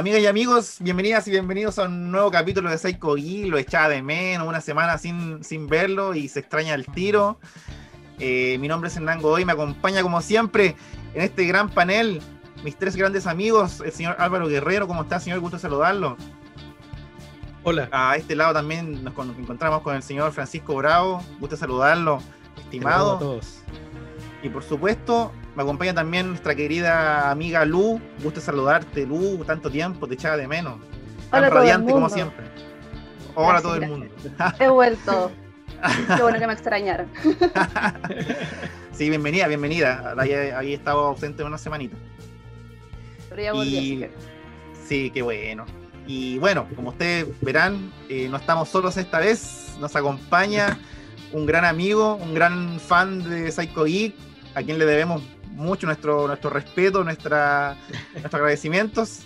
Amigas y amigos, bienvenidas y bienvenidos a un nuevo capítulo de Psycho Gui. Lo echaba de menos, una semana sin, sin verlo y se extraña el tiro. Eh, mi nombre es Hernán Godoy, me acompaña como siempre en este gran panel mis tres grandes amigos, el señor Álvaro Guerrero. ¿Cómo está, señor? Gusto saludarlo. Hola. A este lado también nos encontramos con el señor Francisco Bravo. Gusto saludarlo, estimado. a todos. Y por supuesto, me acompaña también nuestra querida amiga Lu. Gusto saludarte, Lu. Tanto tiempo, te echaba de menos. Tan Hola, radiante como siempre. Hola a todo el mundo. He vuelto. Qué bueno que me extrañaron. sí, bienvenida, bienvenida. Ahí, estado ausente una semanita. Pero ya volví, así Y sí, qué bueno. Y bueno, como ustedes verán, eh, no estamos solos esta vez. Nos acompaña un gran amigo, un gran fan de Psycho Geek, a quien le debemos mucho nuestro, nuestro respeto, nuestra, nuestros agradecimientos.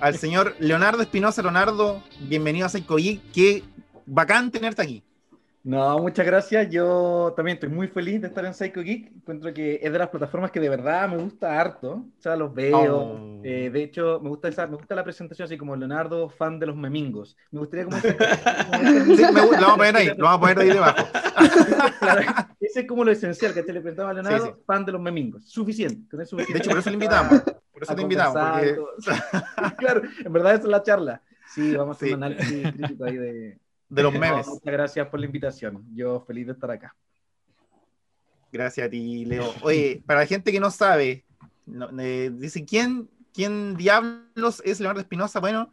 Al señor Leonardo Espinosa. Leonardo, bienvenido a Geek. Qué bacán tenerte aquí. No, muchas gracias. Yo también estoy muy feliz de estar en Psycho Geek. Encuentro que es de las plataformas que de verdad me gusta harto. O sea, los veo. Oh. Eh, de hecho, me gusta, esa, me gusta la presentación así como Leonardo, fan de los memingos. Me gustaría como... Sí, me lo vamos a poner ahí, lo vamos a poner ahí debajo. Claro, ese es como lo esencial que te le presentaba a Leonardo, Sí, sí. fan de los memingos. Suficiente. con eso es De suficiente. hecho, por eso lo invitamos. Por eso te invitamos. Porque claro, en verdad esa es la charla. Sí, vamos a hacer un análisis crítico ahí de... de los No, memes. muchas gracias por la invitación. Yo feliz de estar acá. Gracias a ti, Leo. Oye, para la gente que no sabe, no- eh, dice, ¿quién, ¿quién diablos es Leonardo Espinosa? Bueno,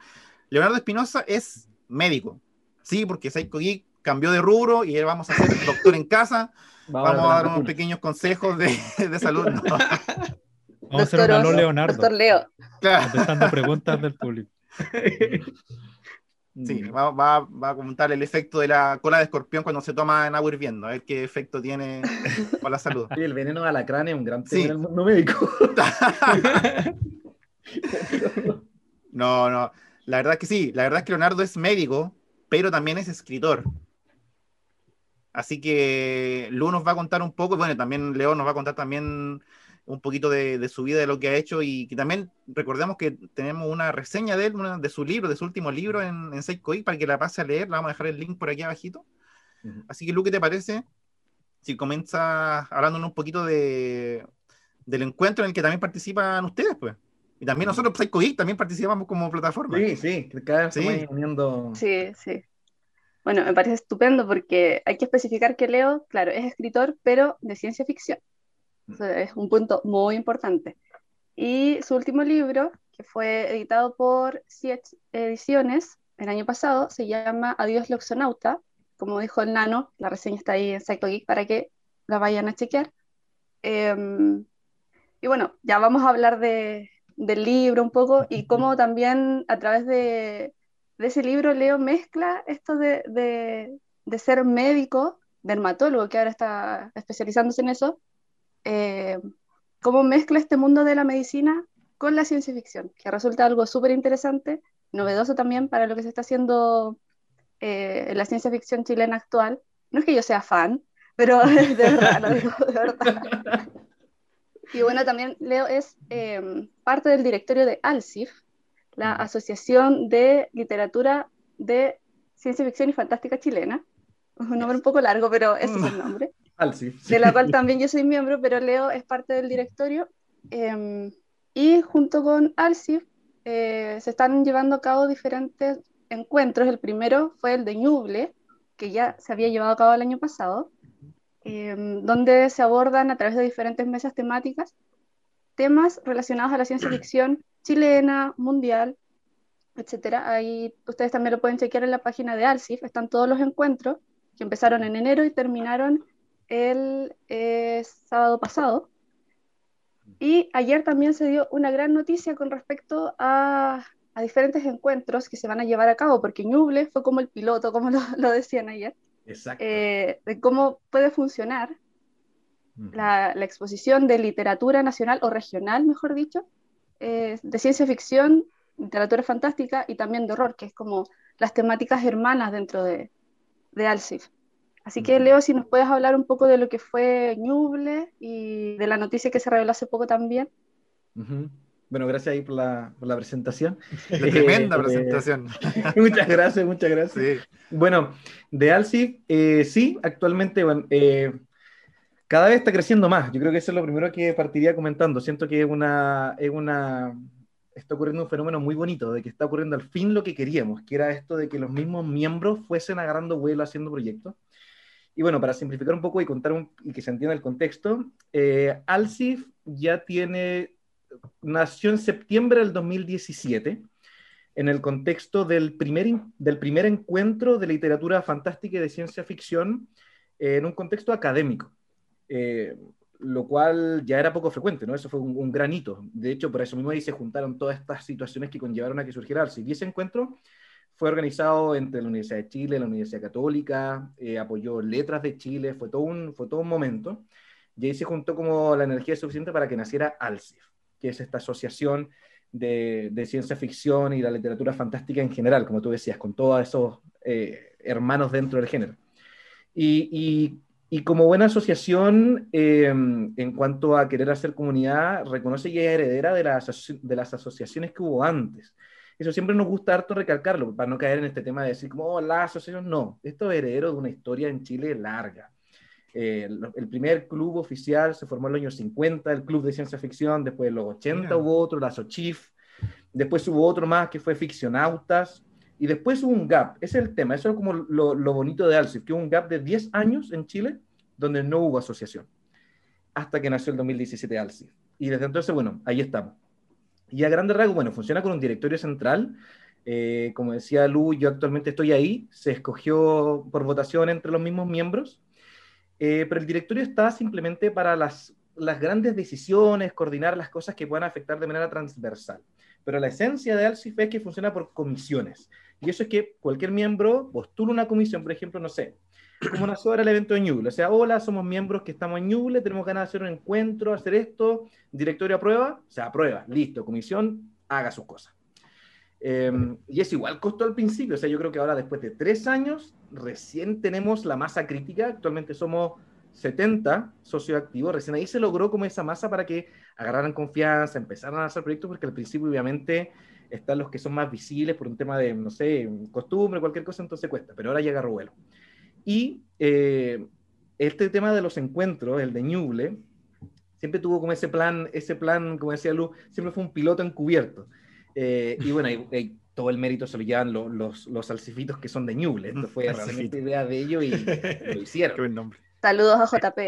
Leonardo Espinosa es médico. Sí, porque Psycho Geek cambió de rubro y ahora vamos a ser doctor en casa. Vamos a dar unos pequeños consejos de, de salud. ¿no? Vamos a hacer Doctor no Oso, Leonardo, Doctor Leo. Claro, contestando preguntas del público. Sí, va, va- va a comentar el efecto de la cola de escorpión cuando se toma en agua hirviendo, a ver qué efecto tiene para la salud. Sí, el veneno de alacrán es un gran tema Sí. en el mundo médico. No, no. La verdad es que sí. La verdad es que Leonardo es médico, pero también es escritor. Así que Lu nos va a contar un poco, y bueno, también Leo nos va a contar también un poquito de, de su vida, de lo que ha hecho, y que también recordemos que tenemos una reseña de él, una- de su libro, de su último libro en, en Geek, para que la pase a leer. Le vamos a dejar el link por aquí abajito. Ujú. Así que Lu, ¿qué te parece? Si comienza hablándonos un poquito de, del encuentro en el que también participan ustedes, pues. Y también nosotros, Psycho también participamos como plataforma. Sí, sí, que cada vez Sí. uniendo. Sí, sí. Bueno, me parece estupendo porque hay que especificar que Leo, claro, es escritor, pero de ciencia ficción. Es un punto muy importante. Y su último libro, que fue editado por Siete Ediciones el año pasado, se llama Adiós Loxonauta. Como dijo el Nano, la reseña está ahí en Psycho Geek para que la vayan a chequear. Em, y bueno, ya vamos a hablar de, del libro un poco y cómo también a través de, de ese libro Leo mezcla esto de, de- de ser médico, dermatólogo, que ahora está especializándose en eso, eh, cómo mezcla este mundo de la medicina con la ciencia ficción, que resulta algo súper interesante, novedoso también para lo que se está haciendo eh, en la ciencia ficción chilena actual. No es que yo sea fan, pero de verdad, lo digo de verdad. Y bueno, también Leo es eh, parte del directorio de ALCIF, la. Asociación de Literatura de Ciencia Ficción y Fantástica Chilena. Es un nombre un poco largo, pero ese es el nombre. Alci. De la cual también yo soy miembro, pero Leo es parte del directorio. eh, y junto con ALCIF eh, se están llevando a cabo diferentes encuentros. El primero fue el de Ñuble, que ya se había llevado a cabo el año pasado, eh, donde se abordan a través de diferentes mesas temáticas temas relacionados a la ciencia ficción chilena, mundial, etcétera. Ahí ustedes también lo pueden chequear en la página de ALCIF, están todos los encuentros que empezaron en enero y terminaron el eh, sábado pasado. Y ayer también se dio una gran noticia con respecto a, a diferentes encuentros que se van a llevar a cabo, porque Ñuble fue como el piloto, como lo, lo decían ayer, Exacto. eh, de cómo puede funcionar la, la exposición de literatura nacional o regional, mejor dicho, eh, de ciencia ficción, literatura fantástica y también de horror, que es como las temáticas hermanas dentro de, de Alcif. Así que. Leo, si nos puedes hablar un poco de lo que fue Ñuble y de la noticia que se reveló hace poco también. Bueno, gracias ahí por la, por la presentación. La tremenda eh, presentación. muchas gracias, muchas gracias. Bueno, de Alcif, eh, sí, actualmente, bueno, eh, cada vez está creciendo más. Yo creo que eso es lo primero que partiría comentando. Siento que es una, es una, está ocurriendo un fenómeno muy bonito, de que está ocurriendo al fin lo que queríamos, que era esto de que los mismos miembros fuesen agarrando vuelo haciendo proyectos. Y bueno, para simplificar un poco y contar un, y que se entienda el contexto, eh, Alcif ya tiene, nació en septiembre del 2017 en el contexto del primer, del primer encuentro de literatura fantástica y de ciencia ficción en un contexto académico. Eh, lo cual ya era poco frecuente, ¿no? Eso fue un, gran hito. De hecho, por eso mismo ahí se juntaron todas estas situaciones que conllevaron a que surgiera Alci. Y ese encuentro fue organizado entre la Universidad de Chile, la Universidad Católica, eh, apoyó Letras de Chile, fue todo, un, fue todo un momento. Y ahí se juntó como la energía suficiente para que naciera ALCIF, que es esta asociación de, de, ciencia ficción y la literatura fantástica en general, como tú decías, con todos esos eh, hermanos dentro del género. Y, y y como buena asociación, em, en cuanto a querer hacer comunidad, reconoce que es heredera de las, de las asociaciones que hubo antes. Eso siempre nos gusta harto recalcarlo, para no caer en este tema de decir, como oh, la asociación, no. Esto es heredero de una historia en Chile larga. Eh, el, primer club oficial se formó en los años 50, el Club de Ciencia Ficción, después en los 80 hubo otro, la SOCHIF, después hubo otro más que fue Ficcionautas, y después hubo un gap, ese es el tema, eso es como lo, lo bonito de Alcif, que hubo un gap de 10 años en Chile donde no hubo asociación, hasta que nació el 2017 Alcif. Y desde entonces, bueno, ahí estamos. Y a grande rasgos, bueno, funciona con un directorio central. Eh, como decía Lu, yo actualmente estoy ahí, se escogió por votación entre los mismos miembros, eh, pero el directorio está simplemente para las, las grandes decisiones, coordinar las cosas que puedan afectar de manera transversal. Pero la esencia de Alcif es que funciona por comisiones. Y eso es que cualquier miembro postula una comisión, por ejemplo, no sé, como nació ahora el evento de Ñuble. O sea, hola, somos miembros que estamos en Ñuble, tenemos ganas de hacer un encuentro, hacer esto, directorio aprueba, o sea, aprueba, listo, comisión, haga sus cosas. Em, y es igual costo al principio, o sea, yo creo que ahora después de tres años, recién tenemos la masa crítica, actualmente somos 70 socios activos, recién ahí se logró como esa masa para que agarraran confianza, empezaran a hacer proyectos, porque al principio obviamente están los que son más visibles por un tema de, no sé, costumbre, cualquier cosa, entonces cuesta, pero ahora llega Ruelo. Y eh, este tema de los encuentros, el de Ñuble, siempre tuvo como ese plan, ese plan, como decía Lu, siempre fue un piloto encubierto. Eh, y bueno, todo el mérito se lo llevan los, los, los salsifitos que son de Ñuble. Esto fue realmente idea de ellos y lo hicieron. Qué buen nombre. Saludos a JP.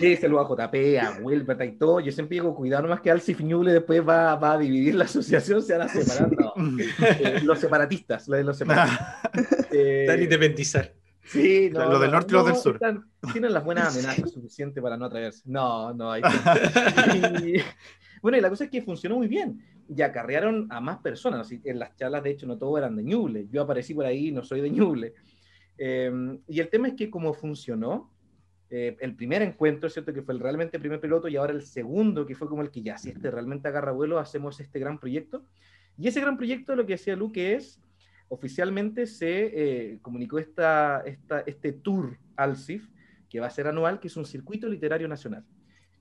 Sí, saludos a JP, a Wilbert y todo. Yo siempre digo, cuidado más que Alcif Ñuble después va, va, a dividir la asociación, se van a separar. No. Eh, los separatistas, los, los separatistas. eh, independizar. Sí, no, lo del norte y lo del sur. tienen las buenas amenazas suficientes para no atreverse. No, no hay. bueno, y la cosa es que funcionó muy bien. Y acarrearon a más personas. En las charlas, de hecho, no todos eran de Ñuble. Yo aparecí por ahí, no soy de Ñuble. Em, y el tema es que como funcionó, eh, el primer encuentro, ¿cierto? Que fue el realmente primer piloto y ahora el segundo, que fue como el que ya, si este realmente agarra vuelo, hacemos este gran proyecto. Y ese gran proyecto, lo que decía Luke, es oficialmente se eh, comunicó esta, esta, este tour al CIF, que va a ser anual, que es un circuito literario nacional,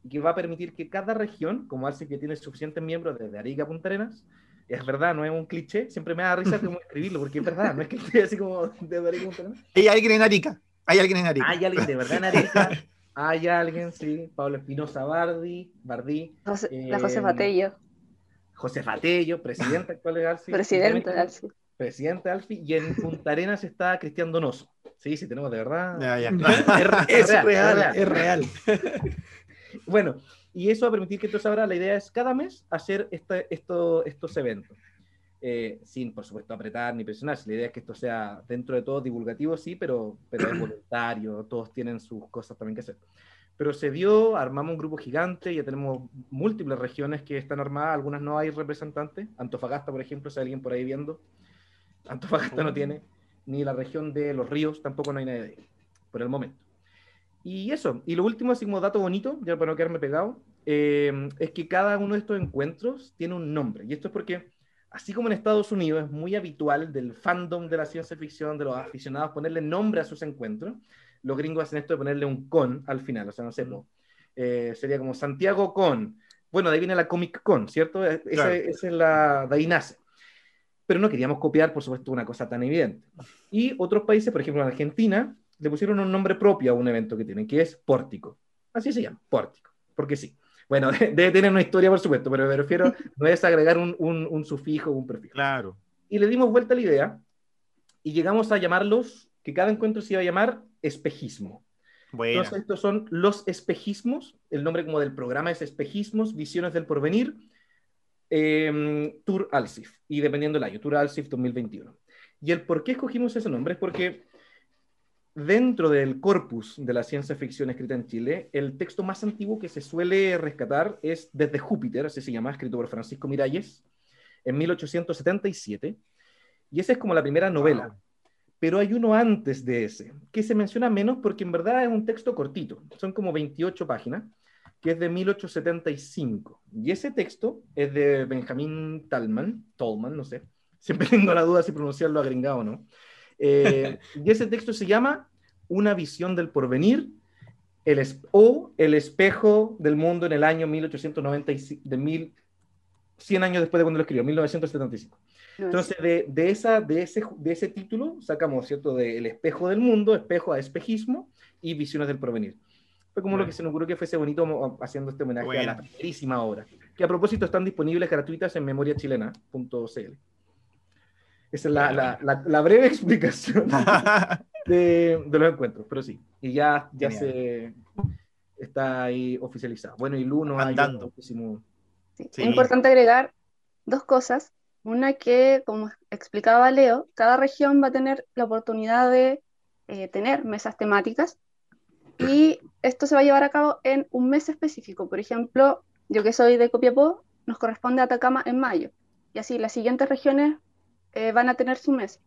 y que va a permitir que cada región, como Alcif que tiene suficientes miembros desde Arica a Punta Arenas, es verdad, no es un cliché, siempre me da risa como escribirlo, porque es verdad, no es que esté así como de Arica a Punta Arenas. Hay alguien en Arica, hay alguien en Arica. Hay alguien de verdad en Arica. Hay alguien, sí, Pablo Espinosa Bardi, Bardí. la José Fatello. José Fatello, presidente actual de Alci. Presidente de Alci presidente Alfi, y en Punta Arenas está Cristian Donoso. Sí, sí, tenemos de verdad. Es, real, es real. bueno, y eso va a permitir que entonces ahora la idea es cada mes hacer este, esto, estos eventos. Eh, sin, por supuesto, apretar ni presionar. La idea es que esto sea dentro de todo divulgativo, sí, pero, pero es voluntario, todos tienen sus cosas también que hacer. Pero se dio, armamos un grupo gigante, ya tenemos múltiples regiones que están armadas, algunas no hay representantes. Antofagasta, por ejemplo, si hay alguien por ahí viendo, Antofagasta no tiene, ni la región de los ríos, tampoco no hay nadie de ahí, por el momento. Y eso, y lo último, así como dato bonito, ya para no quedarme pegado, eh, es que cada uno de estos encuentros tiene un nombre. Y esto es porque, así como en Estados Unidos es muy habitual del fandom de la ciencia ficción, de los aficionados, ponerle nombre a sus encuentros, los gringos hacen esto de ponerle un con al final. O sea, no sé, eh, sería como Santiago con, bueno, de ahí viene la Comic Con, ¿cierto? E, esa, es la, de ahí nace. Pero no queríamos copiar, por supuesto, una cosa tan evidente. Y otros países, por ejemplo, en Argentina, le pusieron un nombre propio a un evento que tienen, que es Pórtico. Así se llama, Pórtico, porque sí. Bueno, debe tener una historia, por supuesto, pero me refiero, no es agregar un, un, un sufijo o un prefijo. Claro. Y le dimos vuelta a la idea y llegamos a llamarlos, que cada encuentro se iba a llamar espejismo. Bueno. Entonces, estos son los espejismos, el nombre como del programa es espejismos, visiones del porvenir, em, Tour Alsif, y dependiendo del año, Tour Alsif 2021. Y el por qué escogimos ese nombre es porque dentro del corpus de la ciencia ficción escrita en Chile, el texto más antiguo que se suele rescatar es Desde Júpiter, así se llama, escrito por Francisco Miralles, en 1877, y esa es como la primera novela. Pero hay uno antes de ese, que se menciona menos porque en verdad es un texto cortito, son como 28 páginas, que es de 1875. Y ese texto es de Benjamin Talman, Tolman, no sé, siempre tengo la duda si pronunciarlo agringado o no. Eh, y ese texto se llama Una visión del porvenir el o El espejo del mundo en el año 1895, de mil, 100 años después de cuando lo escribió, 1975. Entonces, de, de, esa, de, ese, de ese título sacamos, ¿cierto? De El espejo del mundo, espejo a espejismo y visiones del porvenir. Fue como lo que se nos ocurrió que fuese bonito haciendo este homenaje a la primerísima obra, que a propósito están disponibles gratuitas en memoriachilena.cl. Esa es la, la, la, breve explicación de, de, los encuentros, pero sí, y ya, ya se está ahí oficializado. Bueno, y Luno andando. Es importante agregar dos cosas. Una que, como explicaba Leo, cada región va a tener la oportunidad de eh, tener mesas temáticas y esto se va a llevar a cabo en un mes específico. Por ejemplo, yo que soy de Copiapó, nos corresponde a Atacama en mayo y así las siguientes regiones eh, van a tener su mes.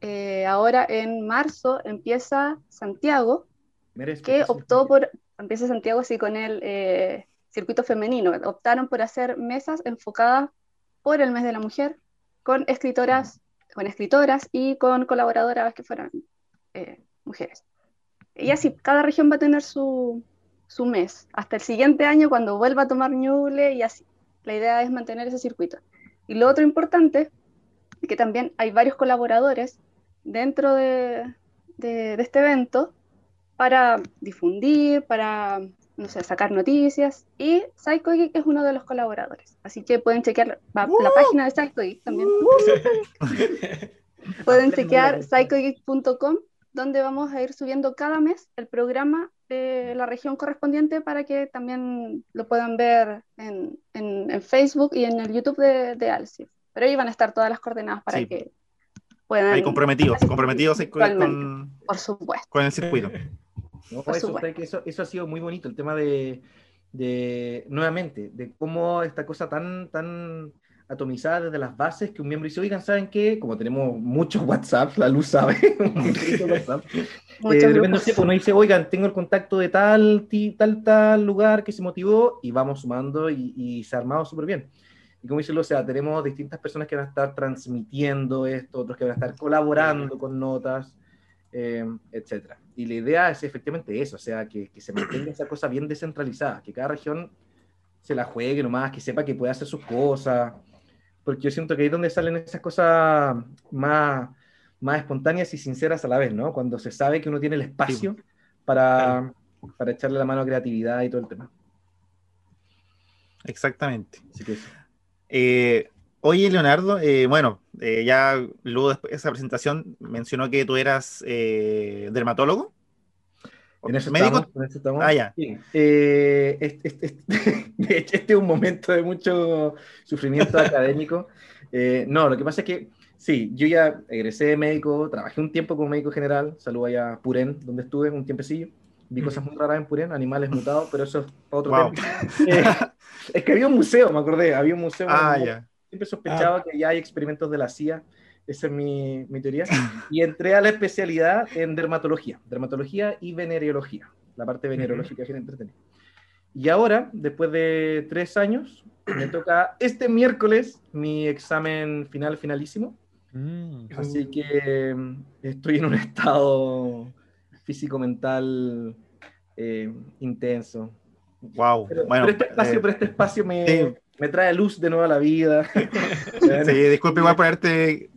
Eh, ahora en marzo empieza Santiago, que optó por, empieza Santiago así con el circuito femenino, optaron por hacer mesas enfocadas por el mes de la mujer con escritoras, con escritoras y con colaboradoras que fueran eh, mujeres. Y así, cada región va a tener su, su mes, hasta el siguiente año cuando vuelva a tomar Ñuble y así. La idea es mantener ese circuito. Y lo otro importante es que también hay varios colaboradores dentro de, de, de este evento para difundir, para no sé, sacar noticias. Y PsychoGeek es uno de los colaboradores. Así que pueden chequear la, página de PsychoGeek también. pueden chequear psychogeek.com, donde vamos a ir subiendo cada mes el programa de la región correspondiente para que también lo puedan ver en, en, Facebook y en el YouTube de, de Alcif. Pero ahí van a estar todas las coordenadas para que puedan. Hay comprometidos, comprometidos con, Por supuesto. con el circuito. eso, eso, ha sido muy bonito, el tema de, de, nuevamente, de cómo esta cosa tan, tan atomizada desde las bases que un miembro dice, oigan, ¿saben qué? Como tenemos muchos WhatsApp, la luz sabe, WhatsApp, eh, de repente pues, uno dice, oigan, tengo el contacto de tal, tal, tal lugar que se motivó y vamos sumando y, y se ha armado súper bien. Y como dice o sea, tenemos distintas personas que van a estar transmitiendo esto, otros que van a estar colaborando con notas, eh, etcétera. Y la idea es efectivamente eso, o sea, que, que, se mantenga esa cosa bien descentralizada, que cada región se la juegue nomás, que sepa que puede hacer sus cosas, porque yo siento que ahí es donde salen esas cosas más, más espontáneas y sinceras a la vez, ¿no? Cuando se sabe que uno tiene el espacio para, para echarle la mano a creatividad y todo el tema. Exactamente. Eh, Oye, Leonardo, eh, bueno, eh, ya luego de esa presentación mencionó que tú eras eh, dermatólogo. En eso ¿Médico? Estamos, Ah, ya. este, este, es un momento de mucho sufrimiento académico. no, lo que pasa es que, sí, yo ya egresé de médico, trabajé un tiempo como médico general, saludo allá a Purén, donde estuve un tiempecillo. Vi cosas muy raras en Purén, animales mutados, pero eso es otro tema. es que había un museo, me acordé, había un museo. Ah, ya siempre sospechaba ah. que ya hay experimentos de la CIA, esa es mi, mi, teoría, y entré a la especialidad en dermatología, dermatología y venereología, la parte venereológica que es entretenida. Y ahora, después de tres años, me toca este miércoles mi examen final finalísimo. Mm. Así que mm, estoy en un estado físico-mental eh, intenso. Wow. bueno, este espacio, eh, pero este espacio me, me trae luz de nuevo a la vida. sí, disculpe igual por haberte,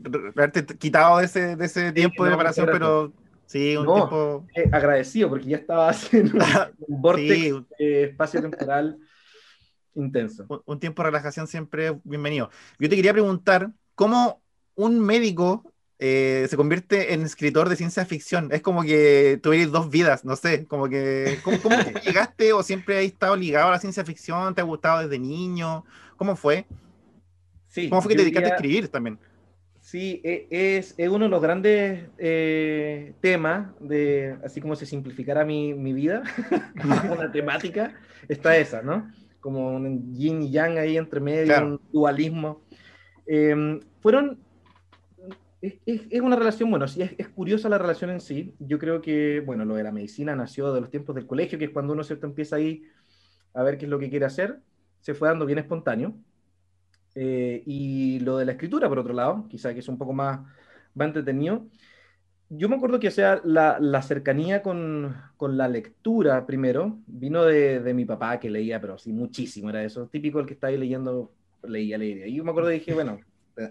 quitado de ese, de ese tiempo de preparación, pero sí, un tiempo... Eh, agradecido, porque ya estaba haciendo un vortex espacio temporal intenso. Un, tiempo de relajación siempre bienvenido. Yo te quería preguntar, ¿cómo un médico eh, se convierte en escritor de ciencia ficción. Es como que tuvieras dos vidas, no sé, como que, ¿cómo, cómo llegaste o siempre has estado ligado a la ciencia ficción? ¿Te ha gustado desde niño? ¿Cómo fue? Sí, ¿Cómo fue que te dedicaste a escribir también? Sí, e, es, es uno de los grandes eh, temas de, así como se simplificara mi, mi vida, una temática, está esa, ¿no? Como un yin y yang ahí entre medio, un dualismo. Em, fueron es, una relación, bueno, sí, es, curiosa la relación en sí. Yo creo que, bueno, lo de la medicina nació de los tiempos del colegio, que es cuando uno ¿cierto? empieza ahí a ver qué es lo que quiere hacer. Se fue dando bien espontáneo. Eh, y lo de la escritura, por otro lado, quizá que es un poco más, más entretenido. Yo me acuerdo que, sea, la, la cercanía con, con, la lectura, primero, vino de, de, mi papá, que leía, pero sí, muchísimo, era eso, típico el que está ahí leyendo, leía, leía. Y yo me acuerdo y dije, bueno,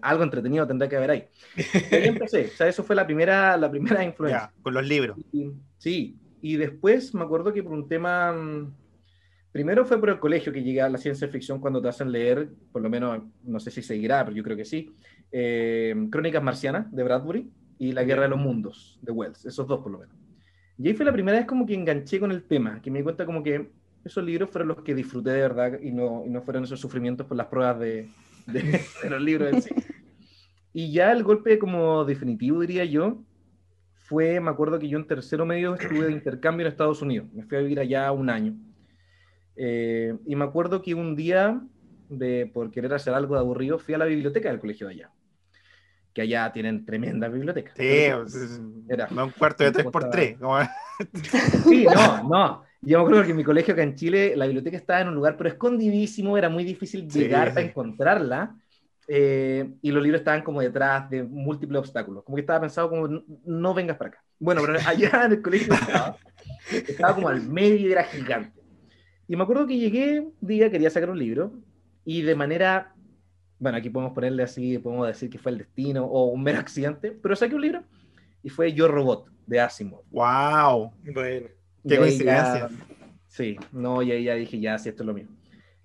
algo entretenido tendrá que haber ahí. Y ahí empecé, o sea, eso fue la primera, la primera influencia. con los libros. sí, y después me acuerdo que por un tema, mm, primero fue por el colegio que llegué a la ciencia ficción cuando te hacen leer, por lo menos, no sé si seguirá, pero yo creo que sí, eh, Crónicas Marcianas de Bradbury y La Guerra de los Mundos de Wells, esos dos por lo menos. Y ahí fue la primera vez como que enganché con el tema, que me di cuenta como que esos libros fueron los que disfruté de verdad y no, y no fueron esos sufrimientos por las pruebas de, de, los libros en sí. Y ya el golpe como definitivo, diría yo, fue, me acuerdo que yo en tercero medio estuve de intercambio en Estados Unidos. Me fui a vivir allá un año. Eh, y me acuerdo que un día, de, por querer hacer algo de aburrido, fui a la biblioteca del colegio de allá. Que allá tienen tremenda biblioteca. Sí, era un cuarto de 3x3. Sí, no, no. Yo me acuerdo que en mi colegio acá en Chile la biblioteca estaba en un lugar pero escondidísimo, era muy difícil llegar para encontrarla. Eh, y los libros estaban como detrás de múltiples obstáculos. Como que estaba pensado como, no, vengas para acá. Bueno, pero allá en el colegio estaba, estaba como al medio y era gigante. Y me acuerdo que llegué un día, quería sacar un libro, y de manera, bueno, aquí podemos ponerle así, podemos decir que fue el destino o un mero accidente, pero saqué un libro y fue Yo Robot, de Asimov. ¡Wow! Bueno. Qué coincidencia. sí, no, y ahí ya dije, ya, sí, esto es lo mío.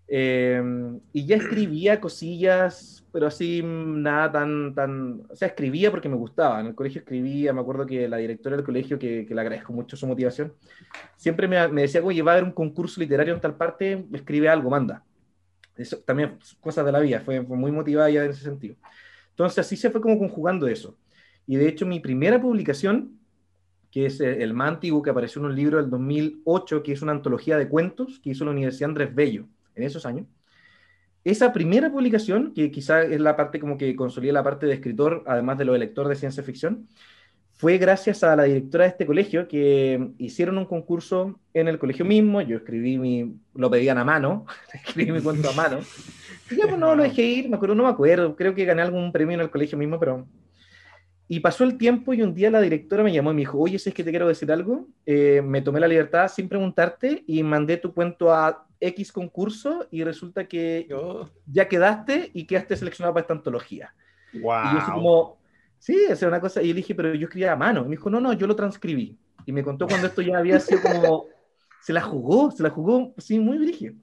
Em, y ya escribía cosillas, pero así nada tan, tan, o sea, escribía porque me gustaba. En el colegio escribía, me acuerdo que la directora del colegio, que, que le agradezco mucho su motivación, siempre me, me decía, oye, va a haber un concurso literario en tal parte, escribe algo, manda. Eso también, cosas de la vida, fue, fue muy motivada ya en ese sentido. Entonces así se fue como conjugando eso. Y de hecho mi primera publicación que es eh, el más antiguo, que apareció en un libro del 2008, que es una antología de cuentos que hizo la Universidad Andrés Bello en esos años. Esa primera publicación, que quizá es la parte como que consolida la parte de escritor, además de lo de lector de ciencia ficción, fue gracias a la directora de este colegio que hicieron un concurso en el colegio mismo. Yo escribí mi, lo pedían a mano, escribí mi cuento a mano. Y ya, pues no lo dejé ir, me acuerdo, no me acuerdo, creo que gané algún premio en el colegio mismo, pero y pasó el tiempo y un día la directora me llamó y me dijo, oye, si es que te quiero decir algo, eh, me tomé la libertad sin preguntarte y mandé tu cuento a X concurso y resulta que ya quedaste y quedaste seleccionado para esta antología. Wow. Y yo así como, sí, esa es una cosa. Y dije, pero yo escribía a mano. Y me dijo, no, no, yo lo transcribí. Y me contó cuando esto ya había sido como, se la jugó, se la jugó, sí, muy brígido.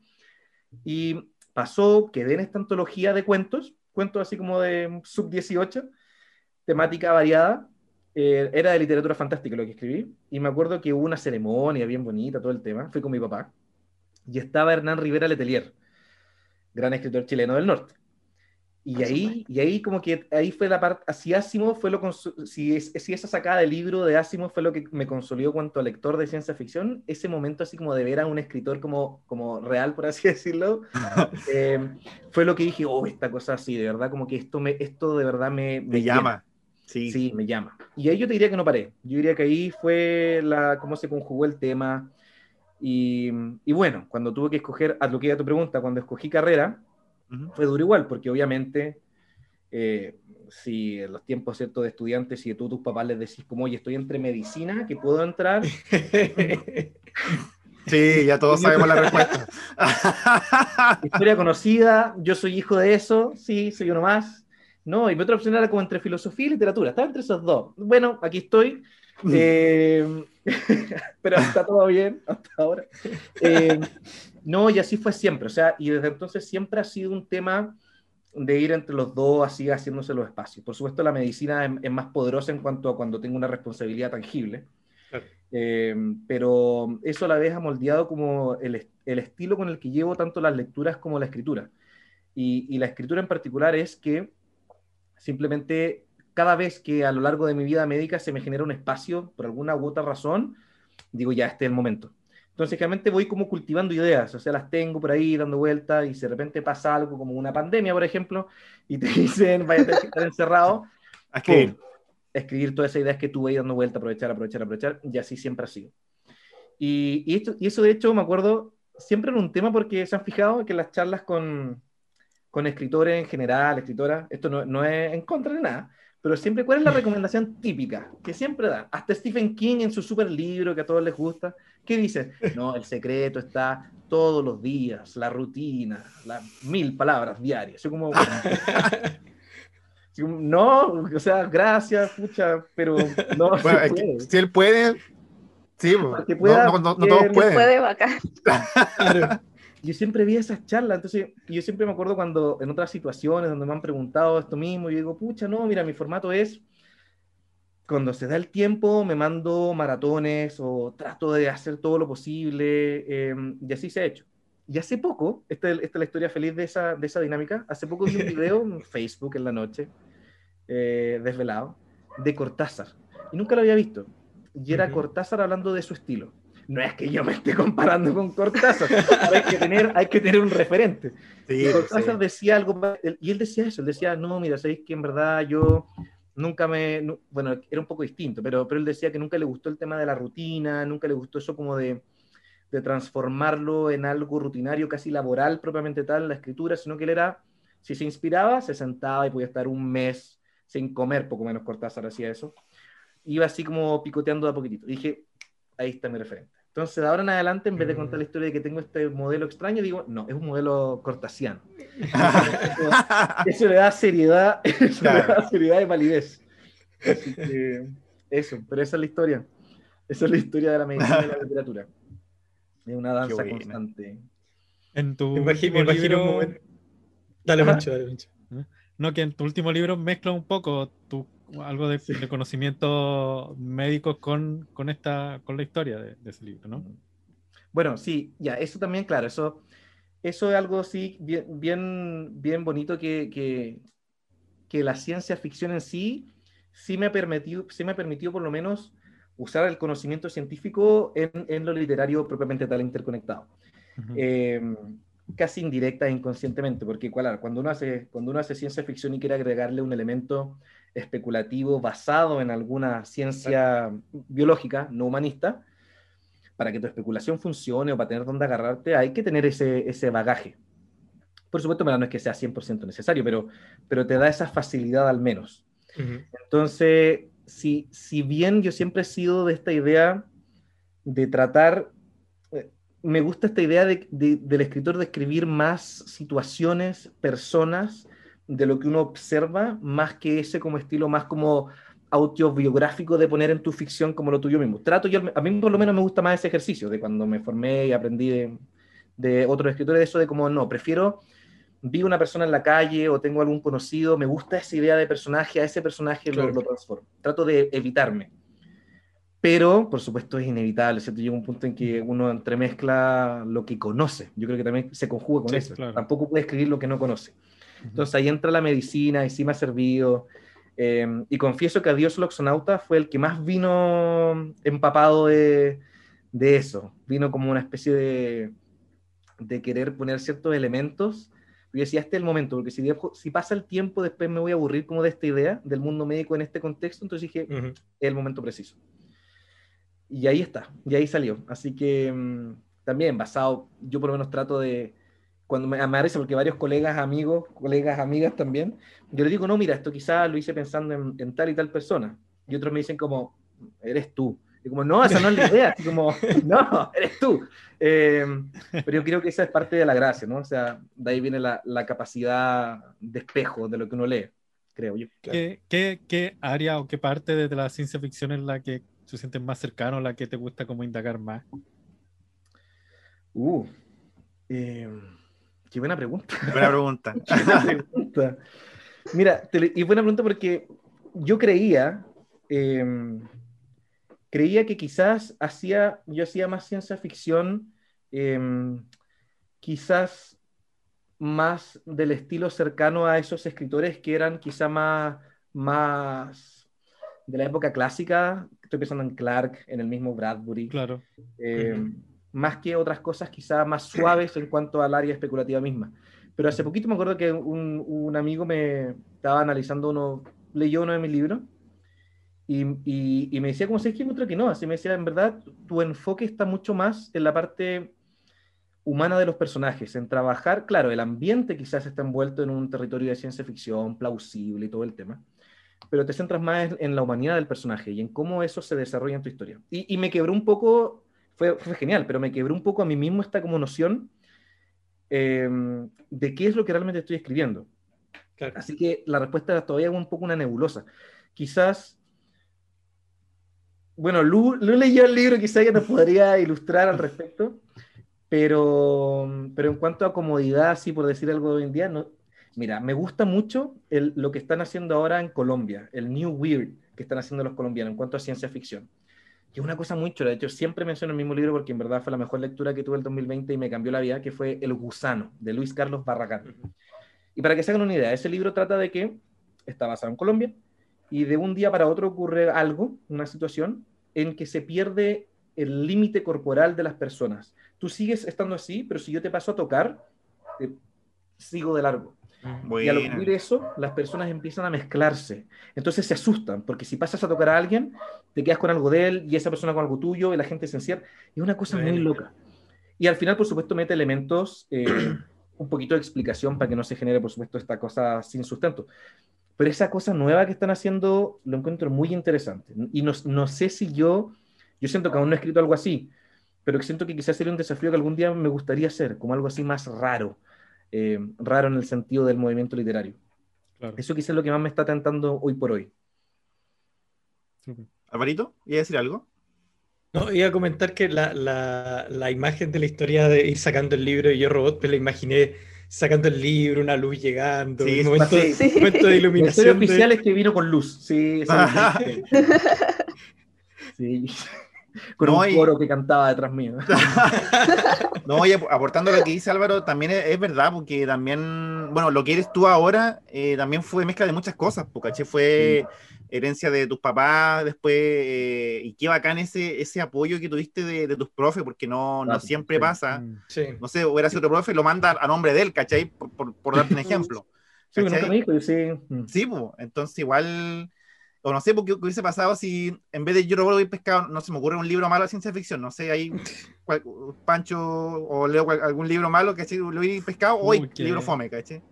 Y pasó, quedé en esta antología de cuentos, cuentos así como de sub-18 temática variada. Eh, era de literatura fantástica lo que escribí. Y me acuerdo que hubo una ceremonia bien bonita, todo el tema. Fui con mi papá. Y estaba Hernán Rivera Letelier, gran escritor chileno del norte. Y ahí, y ahí como que ahí fue la parte, así Asimov fue lo, si, si esa sacada del libro de Asimov fue lo que me consolidó cuanto a lector de ciencia ficción, ese momento así como de ver a un escritor como, como real, por así decirlo, eh, fue lo que dije, oh, esta cosa así, de verdad, como que esto, me, esto de verdad me, me, llama. Sí. me llama. Y ahí yo te diría que no paré. Yo diría que ahí fue la, cómo se conjugó el tema. Y, y bueno, cuando tuve que escoger, a lo que era tu pregunta, cuando escogí carrera, fue duro igual, porque obviamente, eh, si en los tiempos ciertos de estudiantes, si tú tus papás les decís como, oye, estoy entre medicina, que puedo entrar, Sí, ya todos sabemos la respuesta. Historia conocida, yo soy hijo de eso, sí, soy uno más. No, y mi otra opción era como entre filosofía y literatura, estaba entre esos dos. Bueno, aquí estoy. Eh, pero está todo bien hasta ahora. Eh, no, y así fue siempre, o sea, y desde entonces siempre ha sido un tema de ir entre los dos, así haciéndose los espacios. Por supuesto, la medicina es, más poderosa en cuanto a cuando tengo una responsabilidad tangible, eh, pero eso la deja moldeado como el, el, estilo con el que llevo tanto las lecturas como la escritura. Y, y la escritura en particular es que simplemente cada vez que a lo largo de mi vida médica se me genera un espacio por alguna u otra razón, digo, ya, este es el momento. Entonces, realmente voy como cultivando ideas, o sea, las tengo por ahí dando vueltas y si de repente pasa algo como una pandemia, por ejemplo, y te dicen, vaya a estar encerrado, que escribir todas esas ideas que tuve ahí dando vueltas, aprovechar, aprovechar, aprovechar, y así siempre ha sido. Y, y, esto, y eso, de hecho, me acuerdo, siempre en un tema porque se han fijado que las charlas con, con escritores en general, escritoras, esto no, no es en contra de nada, pero siempre, ¿cuál es la recomendación típica que siempre dan? Hasta Stephen King en su super libro que a todos les gusta, ¿qué dice? No, el secreto está todos los días, la rutina, las mil palabras diarias. Yo como, no, o sea, gracias, pucha, pero no. Bueno, si él puede, sí, pueda, no, no, no, todos pueden. Puede, bacán yo siempre vi esas charlas, entonces yo siempre me acuerdo cuando en otras situaciones donde me han preguntado esto mismo, yo digo, pucha, no, mira, mi formato es, cuando se da el tiempo, me mando maratones o trato de hacer todo lo posible, em, y así se ha hecho. Y hace poco, esta, esta, es la historia feliz de esa, de esa dinámica, hace poco vi un video en Facebook en la noche, eh, desvelado, de Cortázar, y nunca lo había visto. Y era Cortázar hablando de su estilo no es que yo me esté comparando con Cortázar, hay que tener, hay que tener un referente. Cortázar decía algo, y él decía eso, él decía, no, mira, sabéis que en verdad yo nunca me, bueno, era un poco distinto, pero, pero él decía que nunca le gustó el tema de la rutina, nunca le gustó eso como de, de transformarlo en algo rutinario, casi laboral propiamente tal, la escritura, sino que él era, si se inspiraba, se sentaba y podía estar un mes sin comer, poco menos Cortázar hacía eso. Iba así como picoteando de a poquitito. dije, ahí está mi referente. Entonces, de ahora en adelante, en vez de contar la mm. historia de que tengo este modelo extraño, digo, no, es un modelo cortasiano. eso, le da seriedad, eso le da seriedad y validez. Así que, eso, pero esa es la historia. Esa es la historia de la medicina y la literatura. Es una danza constante. En tu último libro... Dale, mucho, dale, mucho. No, que en tu último libro mezcla un poco tu algo de, conocimiento médico con, con, esta, con la historia de, ese libro, ¿no? Bueno, sí, ya, eso también, claro, eso, eso es algo sí bien, bien, bien bonito que, que, que, la ciencia ficción en sí sí me ha permitido, sí me ha permitido por lo menos usar el conocimiento científico en, en lo literario propiamente tal interconectado. Casi indirecta e inconscientemente, porque claro, cuando uno, hace, cuando uno hace ciencia ficción y quiere agregarle un elemento especulativo basado en alguna ciencia biológica, no humanista, para que tu especulación funcione o para tener dónde agarrarte, hay que tener ese, ese bagaje. Por supuesto, no es que sea 100% necesario, pero, pero te da esa facilidad al menos. Entonces, si, si bien yo siempre he sido de esta idea de tratar, me gusta esta idea de, del escritor de escribir más situaciones, personas, de lo que uno observa, más que ese como estilo más como autobiográfico de poner en tu ficción como lo tuyo mismo. Trato yo, a mí por lo menos me gusta más ese ejercicio de cuando me formé y aprendí de, de otros escritores, eso de como no, prefiero vi una persona en la calle o tengo algún conocido, me gusta esa idea de personaje, a ese personaje lo, lo, transformo. Trato de evitarme. Pero, por supuesto, es inevitable, ¿cierto? Llega un punto en que uno entremezcla lo que conoce. Yo creo que también se conjuga con eso. Tampoco puede escribir lo que no conoce. Entonces ahí entra la medicina y sí me ha servido. Em, y confieso que Adiós Loxonauta fue el que más vino empapado de, de eso. Vino como una especie de, de querer poner ciertos elementos. Yo decía, este es el momento, porque si, si pasa el tiempo, después me voy a aburrir como de esta idea del mundo médico en este contexto. Entonces dije, es el momento preciso. Y ahí está, y ahí salió. Así que mm, también basado, yo por lo menos trato de, cuando me aparece, porque varios colegas, amigos, colegas, amigas también, yo les digo, no, mira, esto quizás lo hice pensando en, tal y tal persona. Y otros me dicen como, eres tú. Y como, no, esa no es la idea. Así como, no, eres tú. Eh, pero yo creo que esa es parte de la gracia, ¿no? O sea, de ahí viene la, la capacidad de espejo de lo que uno lee, creo yo. ¿Qué, qué, qué área o qué parte de la ciencia ficción es la que se sientes más cercano, la que te gusta como indagar más? Uh, eh, qué buena pregunta. Buena pregunta. pregunta. Mira, y buena pregunta porque yo creía, eh, creía que quizás hacía, yo hacía más ciencia ficción, eh, quizás más del estilo cercano a esos escritores que eran quizá más, más de la época clásica. Estoy pensando en Clark, en el mismo Bradbury. Claro. Eh, más que otras cosas quizá más suaves en cuanto al área especulativa misma. Pero hace poquito me acuerdo que un, un amigo me estaba analizando uno, leyó uno de mis libros y, y, me decía, como si es que que no, así me decía, en verdad, tu enfoque está mucho más en la parte humana de los personajes, en trabajar, claro, el ambiente quizás está envuelto en un territorio de ciencia ficción plausible y todo el tema, pero te centras más en la humanidad del personaje y en cómo eso se desarrolla en tu historia. Y, y me quebró un poco fue, genial, pero me quebró un poco a mí mismo esta como noción em, de qué es lo que realmente estoy escribiendo. Así que la respuesta todavía es un poco una nebulosa. Quizás, bueno, Lu, leyó el libro, quizás ya nos podría ilustrar al respecto, pero, pero en cuanto a comodidad, así por decir algo de hoy en día, no, mira, me gusta mucho lo que están haciendo ahora en Colombia, el New Weird que están haciendo los colombianos en cuanto a ciencia ficción que es una cosa muy chula. De hecho, siempre menciono el mismo libro porque en verdad fue la mejor lectura que tuve el 2020 y me cambió la vida, que fue El Gusano, de Luis Carlos Barragán. Y para que se hagan una idea, ese libro trata de que está basado en Colombia y de un día para otro ocurre algo, una situación, en que se pierde el límite corporal de las personas. Tú sigues estando así, pero si yo te paso a tocar, sigo de largo. Y al ocurrir eso, las personas empiezan a mezclarse. Entonces se asustan, porque si pasas a tocar a alguien, te quedas con algo de él y esa persona con algo tuyo y la gente se encierra. Es una cosa muy loca. Y al final, por supuesto, mete elementos, eh, un poquito de explicación para que no se genere, por supuesto, esta cosa sin sustento. Pero esa cosa nueva que están haciendo lo encuentro muy interesante. Y no, no sé si yo, yo siento que aún no he escrito algo así, pero siento que quizás sería un desafío que algún día me gustaría hacer, como algo así más raro eh, raro en el sentido del movimiento literario. Eso quizás es lo que más me está tentando hoy por hoy. Alvarito, ¿iba a decir algo? No, iba a comentar que la, la, imagen de la historia de ir sacando el libro y yo robot, me la imaginé sacando el libro, una luz llegando, un momento, de iluminación. La oficial es que vino con luz, sí. sí con un coro que cantaba detrás mío. no, y aportando lo que dice Álvaro, también es, verdad, porque también, bueno, lo que eres tú ahora eh, también fue mezcla de muchas cosas, porque fue herencia de tus papás, después, eh, y qué bacán ese, ese apoyo que tuviste de, tus profes, porque no, no siempre pasa. Mm. No sé, hubiera sido otro profe, lo manda a nombre de él, ¿cachai? Por, por, darte un ejemplo. Sí, sí. Sí, pues, entonces igual o no sé, qué hubiese pasado si en vez de Yo Robot hubiera pescado, no se me ocurre un libro malo de ciencia ficción, no sé, ahí Pancho o leo algún libro malo que lo hubiera pescado, o el libro fome, ¿caché?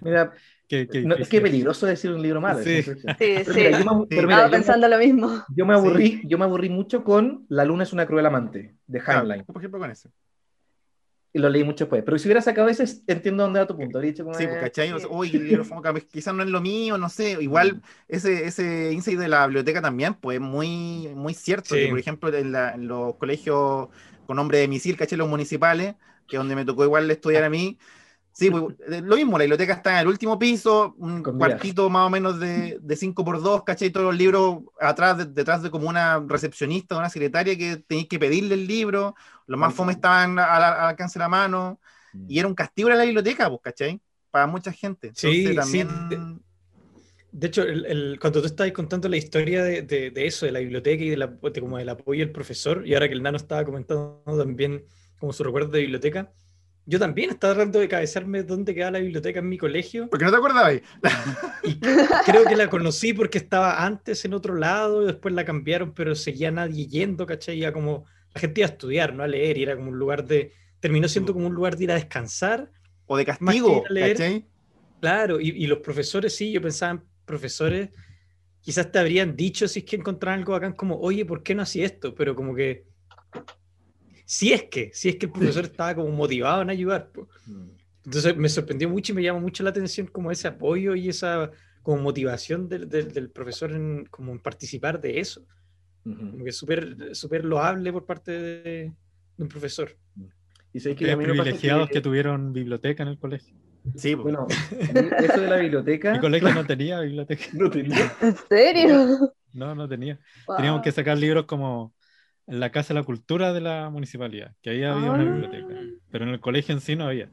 Mira, qué, es que peligroso decir un libro malo. Sí, sí, sí. Estaba pensando lo mismo. Yo me aburrí, yo me aburrí mucho con La luna es una cruel amante, de Heinlein. por ejemplo, con ese y lo leí mucho después. Pero si hubiera sacado ese, entiendo dónde va tu punto. Dicho sí, pues, ¿cachai? Uy, quizás no es lo mío, no sé. Igual mm. ese, ese insight de la biblioteca también, pues muy, muy cierto. por ejemplo, en, los colegios con nombre de misil, ¿cachai? Los municipales, que es donde me tocó igual estudiar a mí, Sí, pues, lo mismo, la biblioteca está en el último piso, un cuartito más o menos de, de 5 por 2 ¿cachai? Todos los libros atrás, detrás de como una recepcionista, una secretaria que tenéis que pedirle el libro, los más fome estaban al alcance de la mano, y era un castigo en la biblioteca, pues, ¿cachai? Para mucha gente. sí, también... De, hecho, el, cuando tú estabas contando la historia de, de, eso, de la biblioteca y de, la, como del apoyo del profesor, y ahora que el nano estaba comentando también como su recuerdo de biblioteca, yo también estaba tratando de cabezarme dónde quedaba la biblioteca en mi colegio. Porque no te acordabas. y creo que la conocí porque estaba antes en otro lado y después la cambiaron, pero seguía nadie yendo, ¿cachai? Ya como la gente iba a estudiar, no a leer, y era como un lugar de. Terminó siendo como un lugar de ir a descansar. O de castigo, ¿cachai? Claro, y, y, los profesores, sí, yo pensaba en profesores quizás te habrían dicho si es que encontraran algo bacán como, oye, ¿por qué no hacía esto? Pero como que, si es que, si es que el profesor estaba como motivado en ayudar. Mm. Entonces me sorprendió mucho y me llama mucho la atención como ese apoyo y esa como motivación del, del, profesor en, como en participar de eso. Como que súper super loable por parte de, un profesor. Y sé que privilegiados que, tuvieron biblioteca en el colegio. Sí, pues. bueno, eso de la biblioteca. Mi colegio no tenía biblioteca. No tenía. ¿En serio? No, no tenía. Teníamos que sacar libros como en la Casa de la Cultura de la municipalidad, que ahí había una ah. biblioteca. Pero en el colegio en sí no había.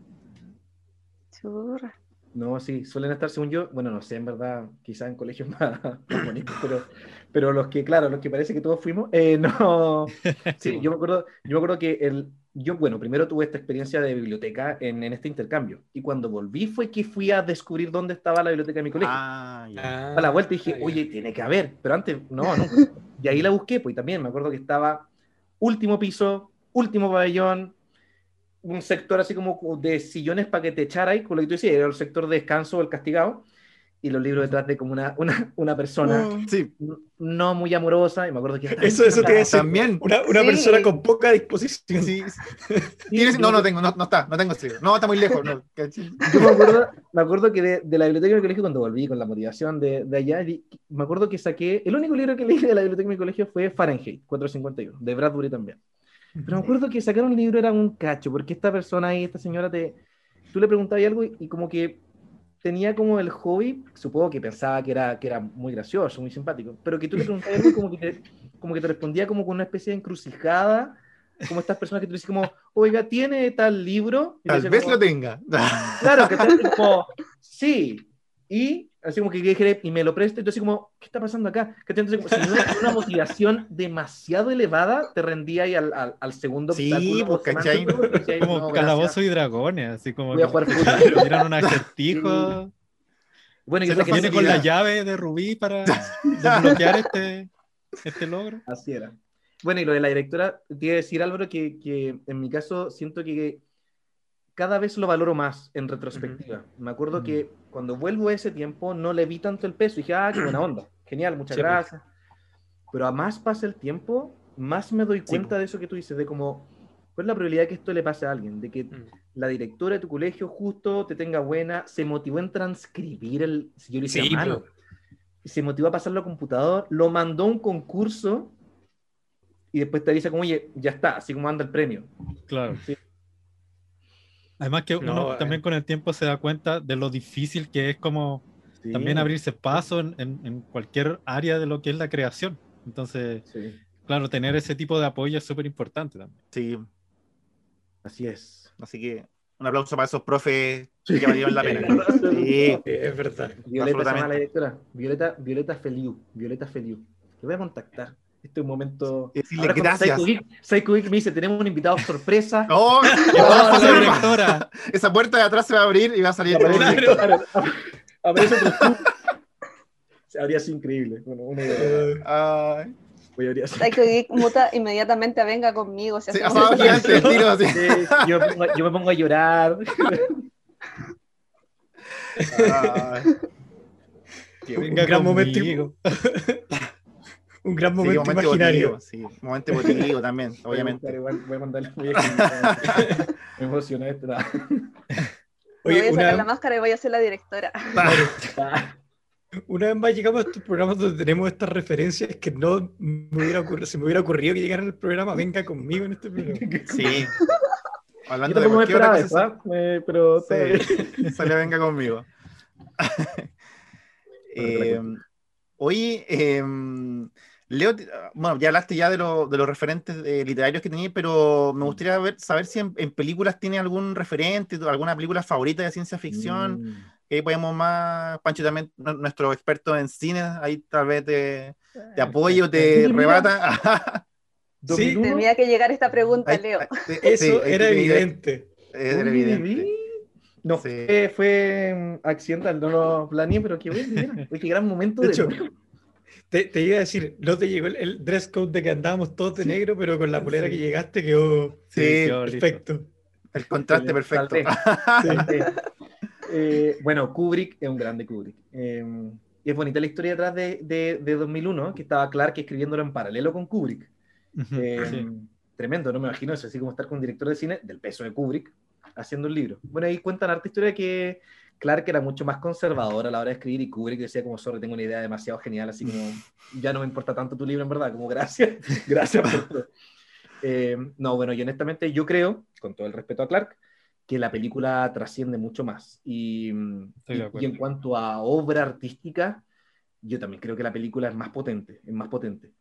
Churra. No, sí, suelen estar, según yo, bueno, no sé, en verdad, quizás en colegios más, bonitos, pero, pero los que, claro, los que parece que todos fuimos, eh, no. Sí, yo me acuerdo, yo me acuerdo que el, yo, bueno, primero tuve esta experiencia de biblioteca en, en, este intercambio, y cuando volví fue que fui a descubrir dónde estaba la biblioteca de mi colegio. Ah, ya. A la vuelta dije, oye, tiene que haber, pero antes, no, no. Y ahí la busqué, pues también me acuerdo que estaba último piso, último pabellón, un sector así como de sillones para que te echarais, con lo que tú decías, era el sector de descanso el castigado, y los libros detrás de como una, una, una persona mm. sí. no muy amorosa, y me acuerdo que... Eso, eso tiene también. Una, una persona con poca disposición. Sí. no, no tengo, no, no, está, no tengo No, está muy lejos. No. Yo me acuerdo, me acuerdo que de, de, la biblioteca de mi colegio, cuando volví con la motivación de, de allá, me acuerdo que saqué, el único libro que leí de la biblioteca de mi colegio fue Fahrenheit 451, de Bradbury también. Pero me acuerdo que sacar un libro era un cacho, porque esta persona ahí, esta señora, te, tú le preguntabas algo y, como que tenía como el hobby, supongo que pensaba que era, que era muy gracioso, muy simpático, pero que tú le preguntabas algo como que te, como que te respondía como con una especie de encrucijada, como estas personas que tú dices como, oiga, ¿tiene tal libro? tal vez lo tenga. Claro, que te como, sí, y así como que dije, y me lo preste, entonces como, ¿qué está pasando acá? Que si una, motivación demasiado elevada, te rendía ahí al, al, al segundo sí, pues, ¿cachai? Como calabozo y dragones, así como Voy a jugar un acertijo. Bueno, y que viene con la llave de Rubí para desbloquear este, este logro. Así era. Bueno, y lo de la directora, te a decir, Álvaro, que, que en mi caso siento que cada vez lo valoro más en retrospectiva. Me acuerdo que cuando vuelvo a ese tiempo no le vi tanto el peso y dije, ah, qué buena onda, genial, muchas pues. gracias. Pero a más pasa el tiempo, más me doy cuenta pues. de eso que tú dices, de cómo, ¿cuál es la probabilidad de que esto le pase a alguien? De que mm. la directora de tu colegio justo te tenga buena, se motivó en transcribir el, si yo le hice mano, pues. se motivó a pasarlo a computador, lo mandó a un concurso y después te dice como, oye, ya está, así como anda el premio. Claro. Sí. Además que uno también con el tiempo se da cuenta de lo difícil que es como también abrirse paso en, en, cualquier área de lo que es la creación. Entonces, claro, tener ese tipo de apoyo es súper importante también. Sí. Así es. Así que un aplauso para esos profes que valieron la pena. sí, es verdad. Violeta, la directora. Violeta, Violeta Feliu. Violeta Feliu. Te voy a contactar. Este es un momento. Decirle gracias. Psycho Geek, me dice: Tenemos un invitado sorpresa. ¡Oh! no, la directora. Esa puerta de atrás se va a abrir y va a salir. Claro, claro. Habría sido increíble. Bueno, una idea. Psycho Geek muta inmediatamente venga conmigo. Se sí, gigante, tiro, así. Sí, yo, yo, me pongo a llorar. venga gran momento un gran momento, sí, momento imaginario. Emotivo, sí, momento emotivo también, obviamente. Voy a mandarle muy Me emociona esto. Oye, voy a sacar la máscara y voy a ser la directora. Una vez más llegamos a estos programas donde tenemos estas referencias que no me hubiera ocurrido, se me hubiera ocurrido que llegaran al programa, venga conmigo en este programa. Sí. Hablando de cualquier otra cosa, eh, pero sí, sale venga conmigo. eh, oye, eh, Leo, ah, bueno, ya hablaste ya de, de los referentes eh, literarios que tenías, pero me mm. gustaría ver, saber si en, películas tiene algún referente, alguna película favorita de ciencia ficción. Mm. Que podemos más, Pancho también, nuestro experto en cine, ahí tal vez te, te apoyo, te rebata. sí, tenía que llegar esta pregunta, Leo. Eso era evidente. Era evidente. No, fue, fue, accidental, no lo planeé, pero qué bueno, qué gran momento de, hecho, te, te, iba a decir, no te llegó el, dress code de que andábamos todos de negro, pero con la polera que llegaste quedó, sí, perfecto. El contraste perfecto. eh, bueno, Kubrick es un grande Kubrick. Eh, Y es bonita la historia detrás de, de, 2001, que estaba Clark escribiéndolo en paralelo con Kubrick. Eh, tremendo, no me imagino eso, así como estar con un director de cine del peso de Kubrick haciendo un libro. Bueno, ahí cuentan harta historia que Clark era mucho más conservador a la hora de escribir y Kubrick decía como, sobre tengo una idea demasiado genial, así como, ya no me importa tanto tu libro en verdad, como gracias, gracias por todo. Eh, no, bueno, y honestamente yo creo, con todo el respeto a Clark, que la película trasciende mucho más. Y, y, en cuanto a obra artística, yo también creo que la película es más potente, es más potente,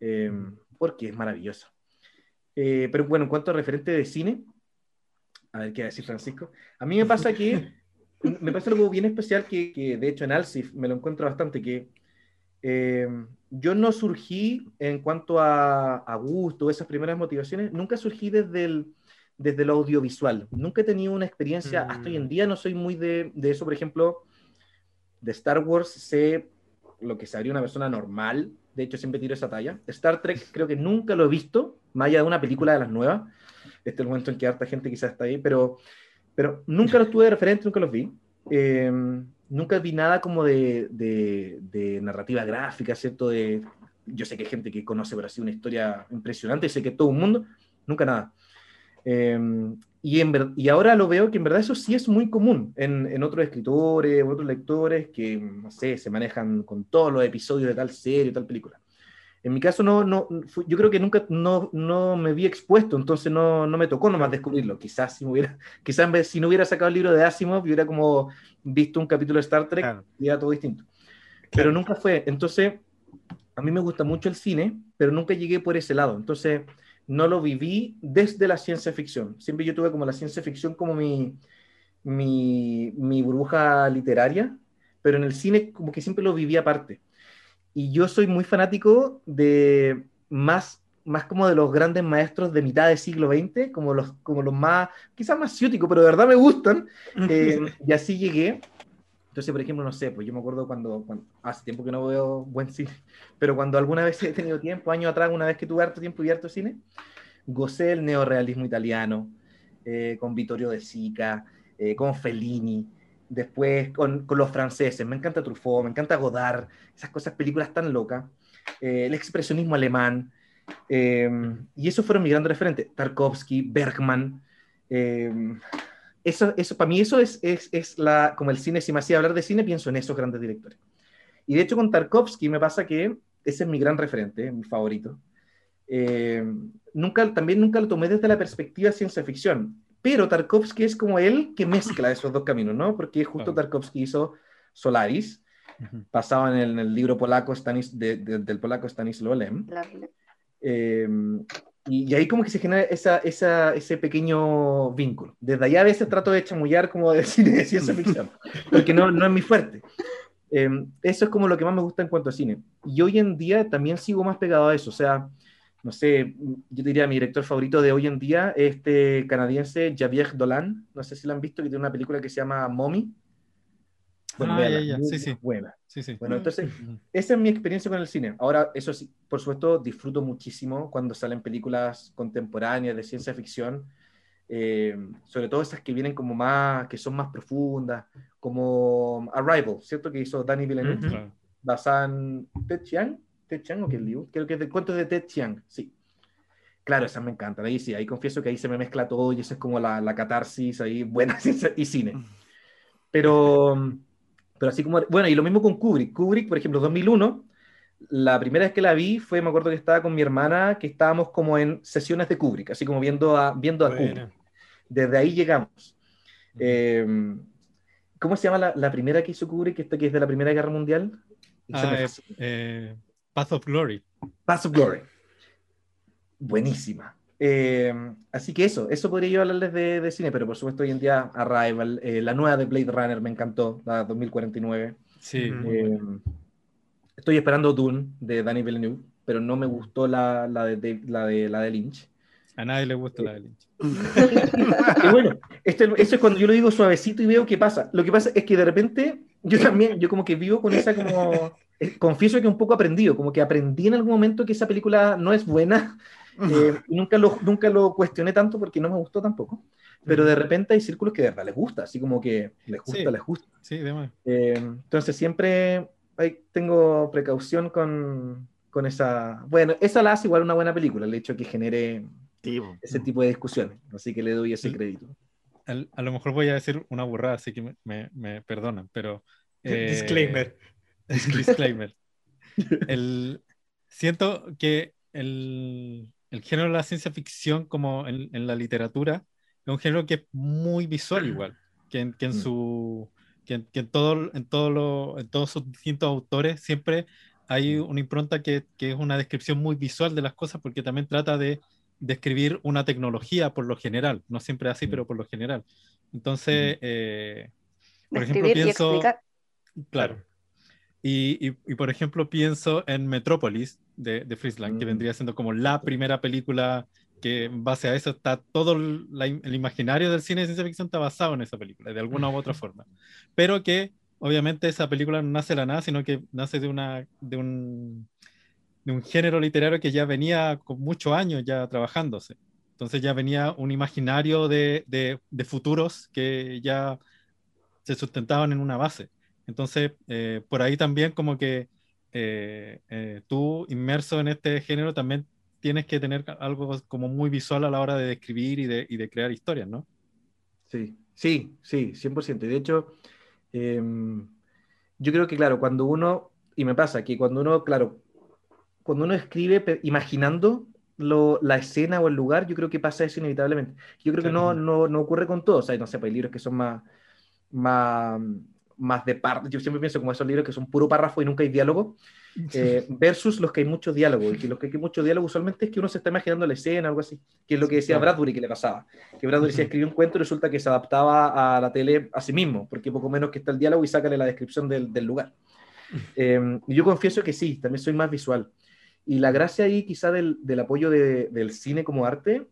eh, porque es maravillosa. Eh, pero bueno, en cuanto a referente de cine, a ver qué va a decir Francisco, a mí me pasa que me pasa algo bien especial que, que, de hecho en Alcif me lo encuentro bastante, que eh, yo no surgí en cuanto a, a, gusto, esas primeras motivaciones, nunca surgí desde, el, desde lo audiovisual, nunca he tenido una experiencia, hasta hoy en mm. día no soy muy de, de, eso, por ejemplo, de Star Wars sé lo que sabría una persona normal, de hecho siempre tiro esa talla. Star Trek creo que nunca lo he visto, más allá de una película de las nuevas, este es el momento en que harta gente quizás está ahí, pero pero nunca los tuve de referente, nunca los vi. Eh, nunca vi nada como de, de, narrativa gráfica, ¿cierto? De, yo sé que hay gente que conoce así una historia impresionante, sé que todo el mundo, nunca nada. Eh, y, en, y ahora lo veo que en verdad eso sí es muy común en, en otros escritores, otros lectores que, no sé, se manejan con todos los episodios de tal serie, tal película. En mi caso, no, no, yo creo que nunca no, no me vi expuesto, entonces no, no me tocó nomás descubrirlo. Quizás si, hubiera, quizás si no hubiera sacado el libro de Asimov, hubiera como visto un capítulo de Star Trek y era todo distinto. Pero nunca fue. Entonces, a mí me gusta mucho el cine, pero nunca llegué por ese lado. Entonces, no lo viví desde la ciencia ficción. Siempre yo tuve como la ciencia ficción como mi, mi, mi burbuja literaria, pero en el cine como que siempre lo viví aparte. Y yo soy muy fanático de más, más como de los grandes maestros de mitad del siglo XX, como los, como los más, quizás más ciúticos, pero de verdad me gustan. Eh, y así llegué. Entonces, por ejemplo, no sé, pues yo me acuerdo cuando, hace tiempo que no veo buen cine, pero cuando alguna vez he tenido tiempo, años atrás, una vez que tuve harto tiempo y harto cine, gocé el neorealismo italiano, eh, con Vittorio De Sica, eh, con Fellini, después con, con, los franceses, me encanta Truffaut, me encanta Godard, esas cosas, películas tan locas, eh, el expresionismo alemán, eh, y esos fueron mis grandes referentes, Tarkovsky, Bergman, eh, eso, eso, para mí eso es, es, es, la, como el cine, si me hacía hablar de cine, pienso en esos grandes directores. Y de hecho con Tarkovsky me pasa que ese es mi gran referente, mi favorito. nunca, también nunca lo tomé desde la perspectiva ciencia ficción pero Tarkovsky es como él que mezcla esos dos caminos, ¿no? Porque justo Tarkovsky hizo Solaris, basado en el, libro polaco Stanis, del polaco Stanislaw Lem. Eh, y, ahí como que se genera esa, esa, ese pequeño vínculo. Desde allá a veces trato de chamullar como de cine de ciencia ficción, porque no, no es mi fuerte. Eh, eso es como lo que más me gusta en cuanto a cine. Y hoy en día también sigo más pegado a eso, o sea, no sé, yo diría mi director favorito de hoy en día, este canadiense Javier Dolan, no sé si lo han visto, que tiene una película que se llama Mommy. Bueno, ah, ya, Sí, sí. Buena. Sí, sí. Bueno, entonces, esa es mi experiencia con el cine. Ahora, eso sí, por supuesto, disfruto muchísimo cuando salen películas contemporáneas de ciencia ficción, eh, sobre todo esas que vienen como más, que son más profundas, como Arrival, ¿cierto? Que hizo Danny Villeneuve, basada en Chiang, Ted Chiang o Liu, creo que es de cuentos de Ted Chiang, sí. Claro, esa me encanta. Ahí sí, ahí confieso que ahí se me mezcla todo y eso es como la, la catarsis ahí, buena y cine. Pero, pero así como, bueno, y lo mismo con Kubrick. Kubrick, por ejemplo, 2001, la primera vez que la vi fue, me acuerdo que estaba con mi hermana, que estábamos como en sesiones de Kubrick, así como viendo a, viendo a Kubrick. Desde ahí llegamos. Em, ¿Cómo se llama la, la, primera que hizo Kubrick, esta que es de la Primera Guerra Mundial? Ah, eh, Path of Glory. Path of Glory. Buenísima. Eh, así que eso, eso podría yo hablarles de, de, cine, pero por supuesto hoy en día Arrival, eh, la nueva de Blade Runner me encantó, la 2049. Sí. Eh, estoy esperando Dune de Danny Villeneuve, pero no me gustó la, la, de, la, de, la de Lynch. A nadie le gustó la de Lynch. y bueno, este, eso es cuando yo lo digo suavecito y veo qué pasa. Lo que pasa es que de repente yo también, yo como que vivo con esa como confieso que un poco aprendido, como que aprendí en algún momento que esa película no es buena, eh, nunca, lo, nunca lo cuestioné tanto porque no me gustó tampoco, pero de repente hay círculos que de verdad les gusta, así como que les gusta, les gusta. Sí, eh, entonces siempre, ahí tengo precaución con, con, esa. Bueno, esa la hace igual una buena película, el hecho de que genere ese tipo de discusiones. Así que le doy ese crédito. A, lo mejor voy a decir una burrada, así que me, me, perdonan, pero. Eh, disclaimer. Disclaimer. el, siento que el, el, género de la ciencia ficción, como en, en, la literatura, es un género que es muy visual igual, que en, que en mm. su que, en, todo, en, todo lo, en todos sus distintos autores siempre hay una impronta que, que, es una descripción muy visual de las cosas porque también trata de describir una tecnología por lo general, no siempre así, pero por lo general. Entonces, eh, por ejemplo, pienso... Claro. Y, y, por ejemplo, pienso en Metrópolis de, de Friesland, que mm. vendría siendo como la primera película que en base a eso está todo el imaginario del cine de ciencia ficción está basado en esa película, de alguna u otra forma. Pero que obviamente esa película no nace de la nada, sino que nace de, una, de, un, de un género literario que ya venía con muchos años ya trabajándose. Entonces ya venía un imaginario de, de, de futuros que ya se sustentaban en una base. Entonces, eh, por ahí también como que eh, eh, tú inmerso en este género también tienes que tener algo como muy visual a la hora de describir y de, y de crear historias, ¿no? Sí, sí, sí, 100%. De hecho, em, yo creo que, claro, cuando uno, y me pasa que cuando uno, claro, cuando uno escribe imaginando lo, la escena o el lugar, yo creo que pasa eso inevitablemente. Yo creo que no, no, no, ocurre con todos. O sea, no sé, pues hay libros que son más, más, más de par. Yo siempre pienso como esos libros que son puro párrafo y nunca hay diálogo. Eh, versus los que hay mucho diálogo. Y que los que hay mucho diálogo usualmente es que uno se está imaginando la escena, algo así, que es lo que decía Bradbury que le pasaba. Que Bradbury se escribió un cuento y resulta que se adaptaba a la tele a sí mismo, porque poco menos que está el diálogo y sácale la descripción del, del lugar. Eh, y yo confieso que sí, también soy más visual. Y la gracia ahí quizá del, del apoyo de, del cine como arte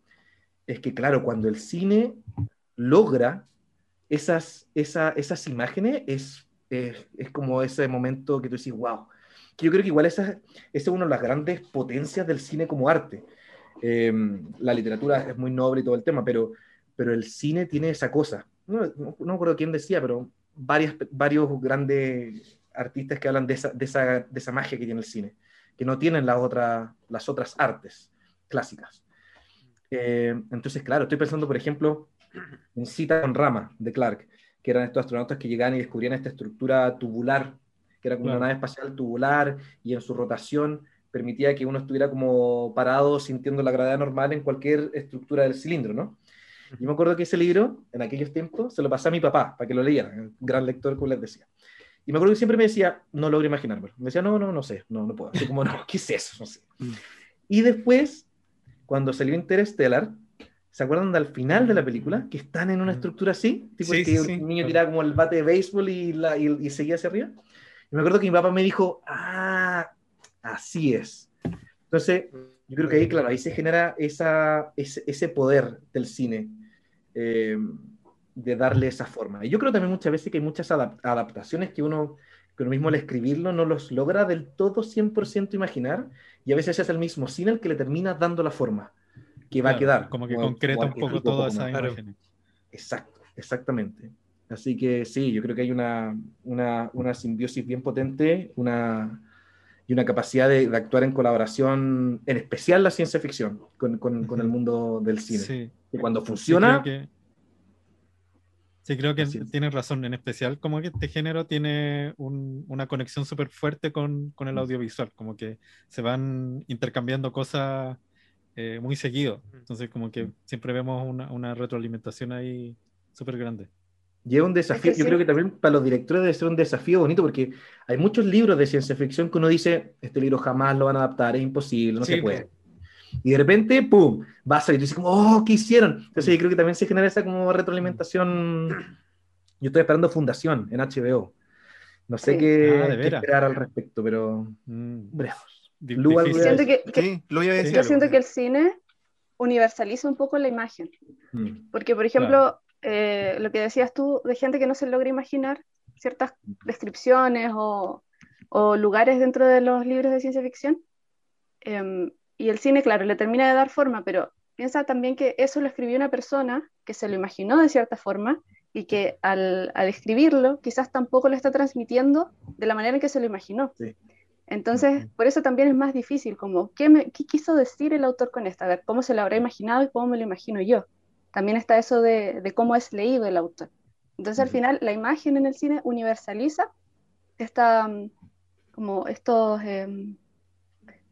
es que, claro, cuando el cine logra esas, esa, esas imágenes, es, es, es como ese momento que tú dices, wow, yo creo que igual esa, es una de las grandes potencias del cine como arte. Em, la literatura es muy noble y todo el tema, pero, pero el cine tiene esa cosa. No, no, no recuerdo quién decía, pero varias, varios grandes artistas que hablan de esa, de, esa, de esa magia que tiene el cine, que no tienen las, otra, las otras artes clásicas. Eh, entonces, claro, estoy pensando, por ejemplo, en Cita con Rama, de Clark, que eran estos astronautas que llegaban y descubrían esta estructura tubular que era como una nave espacial tubular y en su rotación permitía que uno estuviera como parado sintiendo la gravedad normal en cualquier estructura del cilindro, ¿no? Yo me acuerdo que ese libro, en aquellos tiempos, se lo pasé a mi papá para que lo leyera, un gran lector, como les decía. Y me acuerdo que siempre me decía, no logro imaginármelo. Me decía, no, no, no sé, no, no puedo. Así como, no, ¿qué es eso? No sé. Y después, cuando salió Interstellar, ¿se acuerdan del final de la película? Que están en una estructura así, tipo que el niño tiraba como el bate de béisbol y, la, y, y seguía hacia arriba me acuerdo que mi papá me dijo, ah, así es. Entonces, yo creo que ahí, claro, ahí se genera esa, ese, poder del cine eh, de darle esa forma. Y yo creo también muchas veces que hay muchas adaptaciones que uno, que uno mismo al escribirlo no los logra del todo 100% imaginar y a veces es el mismo cine el que le termina dando la forma que va a quedar. Como que concreta un poco toda esa imagen. Exacto, exactamente. Así que sí, yo creo que hay una, una, una simbiosis bien potente una, y una capacidad de, de, actuar en colaboración, en especial la ciencia ficción, con, con, con el mundo del cine. Sí. Y cuando funciona... Sí, creo que, tienes razón, en especial como que este género tiene un, una conexión súper fuerte con, con, el audiovisual, como que se van intercambiando cosas eh, muy seguido, entonces como que siempre vemos una, una retroalimentación ahí súper grande. Y es un desafío, yo creo que también para los directores debe ser un desafío bonito porque hay muchos libros de ciencia ficción que uno dice, este libro jamás lo van a adaptar, es imposible, no se puede. Y de repente, ¡pum!, va a salir y tú dices como, ¡oh, qué hicieron! Entonces yo creo que también se genera esa como retroalimentación. Yo estoy esperando Fundación en HBO. No sé qué, ah, esperar al respecto, pero... Mm. Yo siento que, yo siento que el cine universaliza un poco la imagen. Mm. Porque, por ejemplo, eh, lo que decías tú, de gente que no se logra imaginar ciertas descripciones o, lugares dentro de los libros de ciencia ficción. Em, y el cine, claro, le termina de dar forma, pero piensa también que eso lo escribió una persona que se lo imaginó de cierta forma y que al, al, escribirlo quizás tampoco lo está transmitiendo de la manera en que se lo imaginó. Entonces, por eso también es más difícil, como, ¿qué, me, ¿qué, quiso decir el autor con esto? A ver, ¿cómo se lo habrá imaginado y cómo me lo imagino yo? También está eso de, de cómo es leído el autor. Entonces, al final, la imagen en el cine universaliza esta, como estos, em,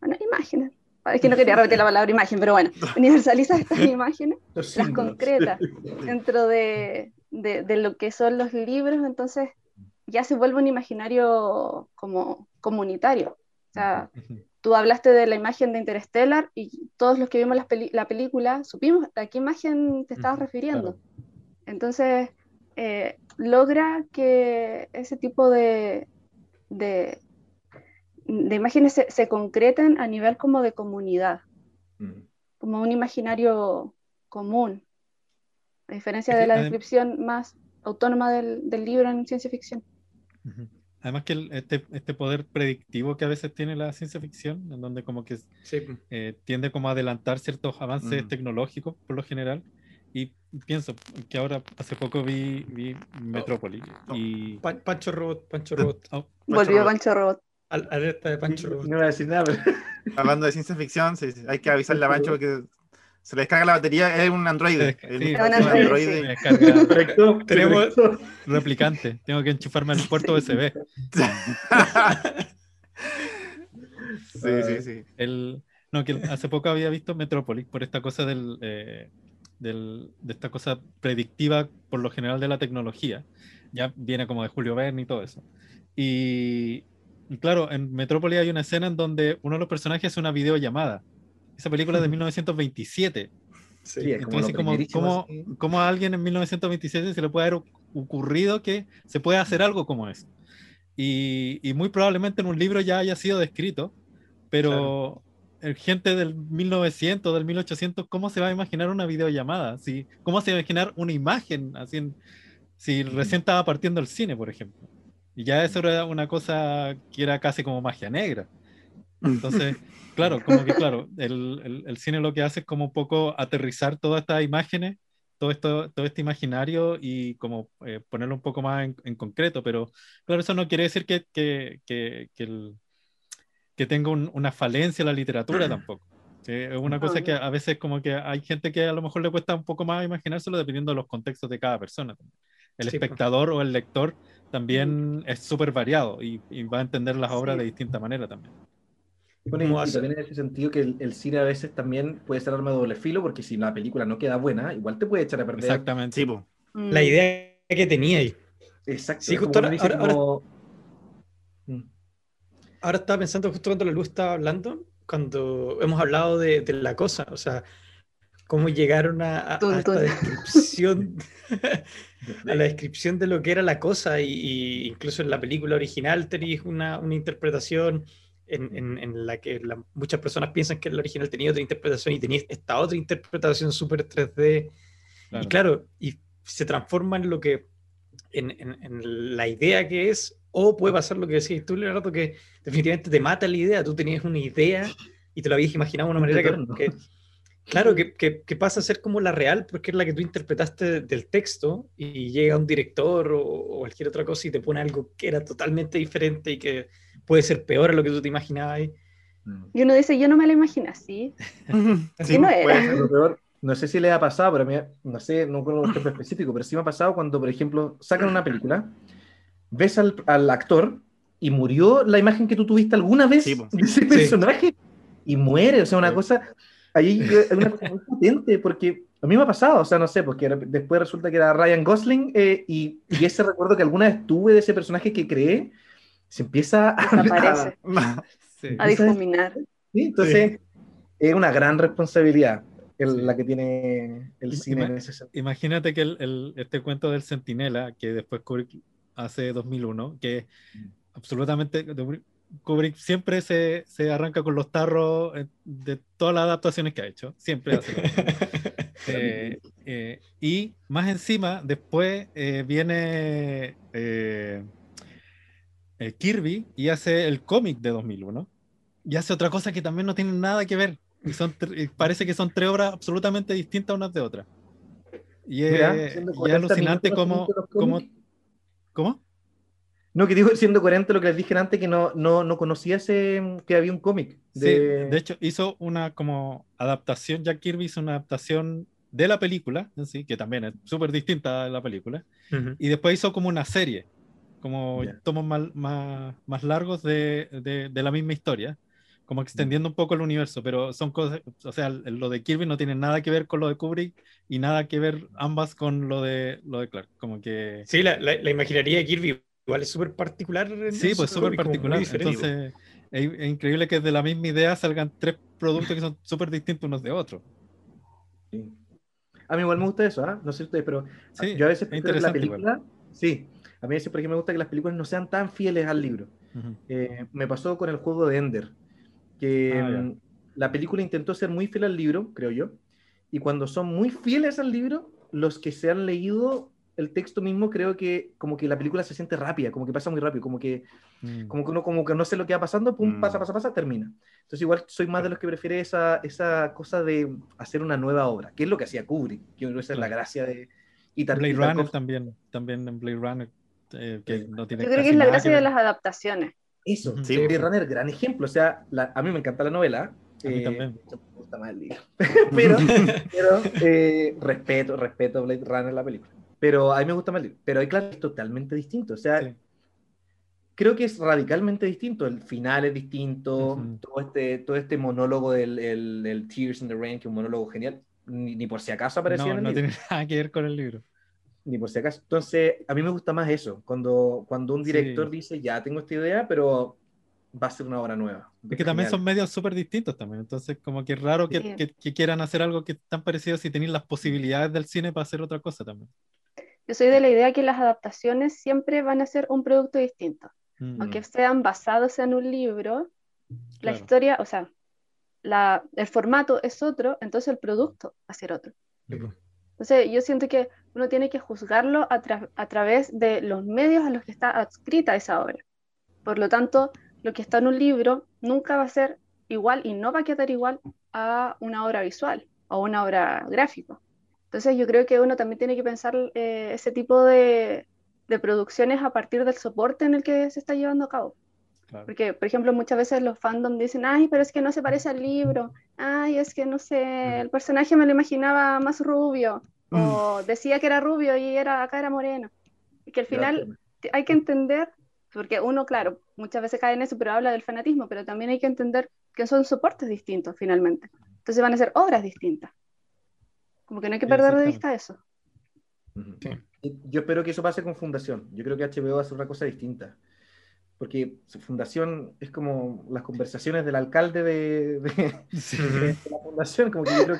bueno, imágenes, es que no quería repetir la palabra imagen, pero bueno, universaliza estas imágenes, las concretas, dentro de, de, lo que son los libros, entonces ya se vuelve un imaginario como comunitario. O sea, tú hablaste de la imagen de Interstellar y todos los que vimos la, la película supimos a qué imagen te estabas refiriendo. Entonces, eh, logra que ese tipo de, de, de imágenes se, se, concreten a nivel como de comunidad, como un imaginario común a diferencia de la descripción más autónoma del, del, libro en ciencia ficción. Además que este, este, poder predictivo que a veces tiene la ciencia ficción, en donde como que eh, tiende como a adelantar ciertos avances mm. tecnológicos por lo general. Y pienso que ahora hace poco vi, vi Metrópoli oh, y... Pancho Robot, Pancho Robot. Oh, Volvió Pancho Robot. alerta de Pancho Robot. No voy a decir nada. Hablando de ciencia ficción, hay que avisarle a Pancho que se le descarga la batería, es un Android. Sí, un Android. Tenemos replicante. Tengo que enchufarme al puerto USB. sí, sí, sí. El, no, que hace poco había visto Metropolis por esta cosa del, eh, del, de esta cosa predictiva por lo general de la tecnología. Ya viene como de Julio Verne y todo eso. Y, y claro, en Metrópolis hay una escena en donde uno de los personajes hace una videollamada esa película es de 1927. Sí, Entonces, como, como, como, a alguien en 1927 se le puede haber ocurrido que se puede hacer algo como eso? Y, y muy probablemente en un libro ya haya sido descrito, pero el gente del 1900, del 1800, ¿cómo se va a imaginar una videollamada? ¿Sí? ¿Cómo se va a imaginar una imagen? Así si recién estaba partiendo el cine, por ejemplo. Y ya eso era una cosa que era casi como magia negra. Entonces, Claro, como que claro, el, el, cine lo que hace es como un poco aterrizar todas estas imágenes, todo esto, todo este imaginario y como eh, ponerlo un poco más en, concreto, pero claro, eso no quiere decir que, que, que, que, el, que tenga una falencia la literatura tampoco. Es una cosa que a veces como que hay gente que a lo mejor le cuesta un poco más imaginárselo dependiendo de los contextos de cada persona. El espectador o el lector también es súper variado y, va a entender las obras de distinta manera también. Bueno, y, también en ese sentido que el, cine a veces también puede ser arma de doble filo, porque si la película no queda buena, igual te puede echar a perder. Exactamente. La mm. idea que tenía ahí. Exacto. Sí, justo ahora, mm. ahora, estaba pensando, justo cuando la luz estaba hablando, cuando hemos hablado de, la cosa, o sea, cómo llegaron a, a, esta descripción, a la descripción de lo que era la cosa, y, incluso en la película original tenéis una, una interpretación en, la que muchas personas piensan que el original tenía otra interpretación y tenía esta otra interpretación súper 3D. Y claro, y se transforma en lo que, en, la idea que es, o puede pasar lo que decís tú, Leonardo, que definitivamente te mata la idea. Tú tenías una idea y te lo habías imaginado de una manera que, claro, que, que, pasa a ser como la real, porque es la que tú interpretaste del texto y llega un director o, o cualquier otra cosa y te pone algo que era totalmente diferente y que puede ser peor a lo que tú te imaginabas ahí. Mm. Y uno dice, yo no me lo imagino así. así no era. no sé si le ha pasado, pero a mí, no sé, no recuerdo un ejemplo específico, pero sí me ha pasado cuando, por ejemplo, sacan una película, ves al, al actor y murió la imagen que tú tuviste alguna vez de ese personaje y muere, o sea, una cosa, ahí es una cosa muy potente, porque a mí me ha pasado, o sea, no sé, porque después resulta que era Ryan Gosling eh, y, y, ese recuerdo que alguna vez tuve de ese personaje que creé, se empieza a, a, difuminar. ¿sí? Entonces, es una gran responsabilidad la que tiene el cine en ese sentido. Imagínate que el, este cuento del Centinela, que después Kubrick hace 2001, que mm. absolutamente Kubrick siempre se, se, arranca con los tarros eh, de todas las adaptaciones que ha hecho, siempre hace. eh, eh, y más encima, después eh, viene eh, Kirby y hace el cómic de 2001 y hace otra cosa que también no tiene nada que ver. Y son parece que son tres obras absolutamente distintas unas de otras. Y es, alucinante como, como... ¿Cómo? No, que digo, siendo coherente lo que les dije antes, que no, no, no conocía ese, que había un cómic. De... de hecho, hizo una como adaptación, Jack Kirby hizo una adaptación de la película, ¿sí? que también es súper distinta a la película, y después hizo como una serie, como tomos más, más, más, largos de, de, de, la misma historia, como extendiendo un poco el universo, pero son cosas, o sea, lo de Kirby no tiene nada que ver con lo de Kubrick y nada que ver ambas con lo de, lo de Clark, como que... Sí, la, la, la imaginaría de Kirby igual es súper particular. Sí, pues súper particular. Entonces, es, increíble que de la misma idea salgan tres productos que son súper distintos unos de otros. A mí igual me gusta eso, ¿ah? No sé ustedes, pero yo a veces prefiero la película. Sí, a mí por ejemplo, me gusta que las películas no sean tan fieles al libro. Eh, me pasó con el juego de Ender, que ah, mm, la película intentó ser muy fiel al libro, creo yo, y cuando son muy fieles al libro, los que se han leído el texto mismo creo que como que la película se siente rápida, como que pasa muy rápido, como que, mm. como que uno como que no sé lo que va pasando, pum, pasa, mm. pasa, pasa, termina. Entonces igual soy más de los que prefiere esa, esa cosa de hacer una nueva obra, que es lo que hacía Kubrick, que esa es la gracia de... Y Blade Runner también, también en Blade Runner, eh, que no tiene Yo creo que es la gracia de las adaptaciones. Eso, sí. Blade Runner, gran ejemplo, o sea, a mí me encanta la novela, a mí eh, también. Me gusta más el libro. pero, pero eh, respeto, respeto Blade Runner la película. Pero a mí me gusta más Pero hay claro, es totalmente distinto. O sea, creo que es radicalmente distinto. El final es distinto. todo, este, todo este monólogo del el, Tears in the Rain, que es un monólogo genial, ni, por si acaso apareció no, en el no tiene nada que ver con el libro. Ni por si acaso. Entonces, a mí me gusta más eso. Cuando, cuando un director dice, ya tengo esta idea, pero va a ser una obra nueva. Es que también son medios súper distintos también, entonces como que es raro que, que, quieran hacer algo que tan parecido si tienen las posibilidades del cine para hacer otra cosa también. Yo soy de la idea que las adaptaciones siempre van a ser un producto distinto. Mm. Aunque sean basados en un libro, la historia, o sea, la, el formato es otro, entonces el producto va a ser otro. Entonces yo siento que uno tiene que juzgarlo a, través de los medios a los que está adscrita esa obra. Por lo tanto, lo que está en un libro nunca va a ser igual y no va a quedar igual a una obra visual o una obra gráfica. Entonces yo creo que uno también tiene que pensar eh, ese tipo de, producciones a partir del soporte en el que se está llevando a cabo. Porque, por ejemplo, muchas veces los fandom dicen, ay, pero es que no se parece al libro, ay, es que no sé, el personaje me lo imaginaba más rubio, o mm. decía que era rubio y era, acá era moreno. Y que al final hay que entender, porque uno, claro, muchas veces cae en eso, pero habla del fanatismo, pero también hay que entender que son soportes distintos finalmente. Entonces van a ser obras distintas. Como que no hay que perder de vista eso. Yo espero que eso pase con Fundación. Yo creo que HBO va a hacer una cosa distinta. Porque su fundación es como las conversaciones del alcalde de, la fundación. Como que yo creo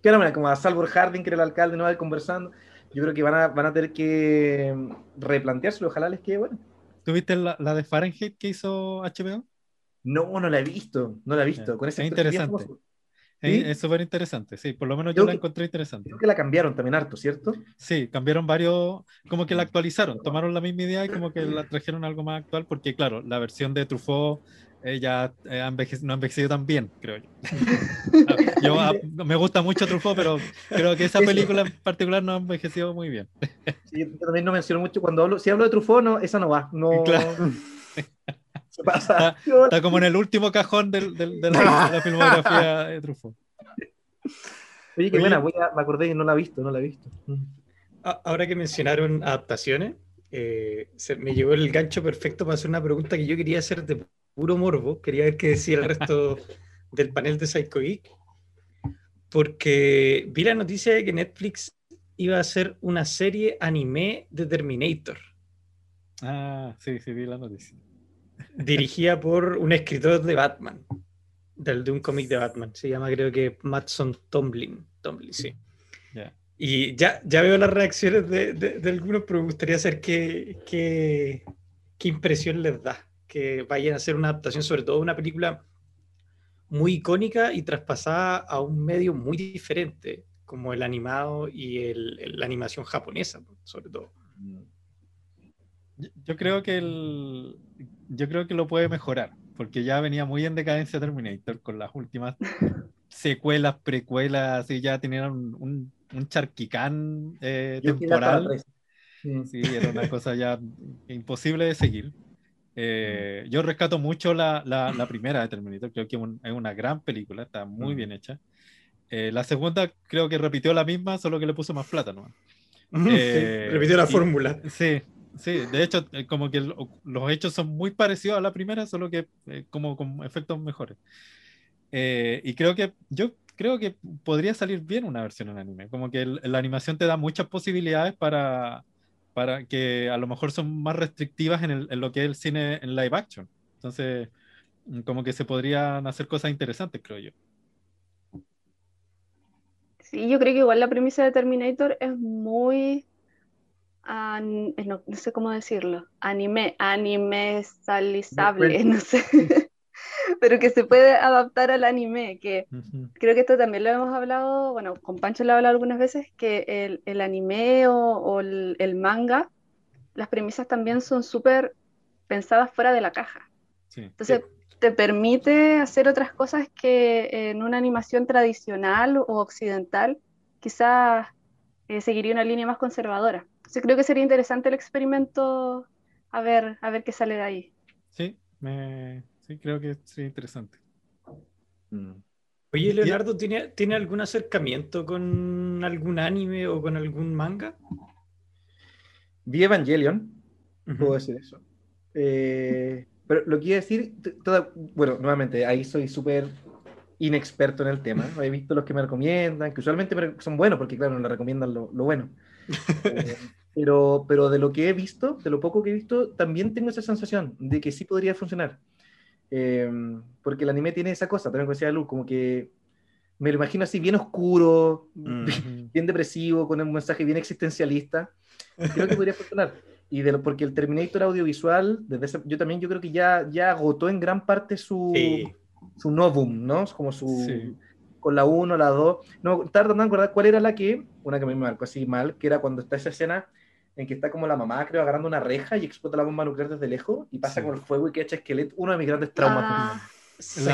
que. como a Salvor Harding, que era el alcalde, no va conversando. Yo creo que van a, van a tener que replantearse. Ojalá les quede bueno. ¿Tuviste la, la de Fahrenheit que hizo HBO? No, no la he visto. No la he visto. Con ese es interesante. Es súper interesante, sí, por lo menos yo la encontré interesante. Creo que la cambiaron también harto, ¿cierto? Sí, cambiaron varios, como que la actualizaron, tomaron la misma idea y como que la trajeron algo más actual, porque claro, la versión de Truffaut eh, ya eh, no ha envejecido tan bien, creo yo. yo ah, me gusta mucho Truffaut, pero creo que esa película en particular no ha envejecido muy bien. sí, yo también no menciono mucho, cuando hablo, si hablo de Truffaut, no, esa no va, no... Claro. Está, como en el último cajón de, la, filmografía de Truffaut. Oye, qué buena, me acordé que no la he visto, no la he visto. Ahora que mencionaron adaptaciones, eh, me llegó el gancho perfecto para hacer una pregunta que yo quería hacer de puro morbo. Quería ver qué decía el resto del panel de Psycho Geek. Porque vi la noticia de que Netflix iba a hacer una serie anime de Terminator. Ah, sí, sí, vi la noticia dirigida por un escritor de Batman, del, de un cómic de Batman. Se llama, creo que, Matson Tomlin. Tomlin, sí. Y ya, ya veo las reacciones de, de, algunos, pero me gustaría saber qué, qué, qué, impresión les da que vayan a hacer una adaptación, sobre todo una película muy icónica y traspasada a un medio muy diferente, como el animado y el, la animación japonesa, sobre todo. Yo creo que el, yo creo que lo puede mejorar, porque ya venía muy en decadencia Terminator con las últimas secuelas, precuelas, y ya tenían un, un charquicán eh, temporal. Sí, era una cosa ya imposible de seguir. Eh, yo rescato mucho la, la, primera de Terminator, creo que es una gran película, está muy mm. bien hecha. Eh, la segunda creo que repitió la misma, solo que le puso más plata, ¿no? repitió la fórmula. Sí, sí, de hecho, como que los hechos son muy parecidos a la primera, solo que como con efectos mejores. y creo que yo creo que podría salir bien una versión en anime. Como que la animación te da muchas posibilidades para, para que a lo mejor son más restrictivas en, lo que es el cine en live action. Entonces, mm, como que se podrían hacer cosas interesantes, creo yo. Sí, yo creo que igual la premisa de Terminator es muy, no, sé cómo decirlo, anime, anime salizable, no sé. pero que se puede adaptar al anime, que creo que esto también lo hemos hablado, bueno, con Pancho lo he hablado algunas veces, que el, el anime o, el, manga, las premisas también son súper pensadas fuera de la caja. Entonces, te permite hacer otras cosas que en una animación tradicional o occidental quizás eh, seguiría una línea más conservadora. Entonces, creo que sería interesante el experimento a ver, a ver qué sale de ahí. Sí, me, Sí, creo que sería interesante. Mm. Oye, Leonardo, ¿tiene, ¿tiene algún acercamiento con algún anime o con algún manga? Vi Evangelion, puedo decir eso. Eh, pero lo que iba a decir, bueno, nuevamente, ahí soy súper inexperto en el tema. He visto los que me recomiendan, que usualmente son buenos, porque claro, me recomiendan lo, bueno. Eh, pero, pero de lo que he visto, de lo poco que he visto, también tengo esa sensación de que sí podría funcionar. Em, porque el anime tiene esa cosa, también como decía Luz, como que me lo imagino así bien oscuro, bien depresivo, con un mensaje bien existencialista. Creo que podría funcionar. Y de lo, porque el Terminator audiovisual, desde yo también yo creo que ya, ya agotó en gran parte su, su novum, ¿no? Como su... Con la 1, la 2. No, estaba tratando de acordar cuál era la que, una que a mí me marcó así mal, que era cuando está esa escena en que está como la mamá, creo, agarrando una reja y explota la bomba nuclear desde lejos y pasa con el fuego y que echa esqueleto. Uno de mis grandes traumas. Ah.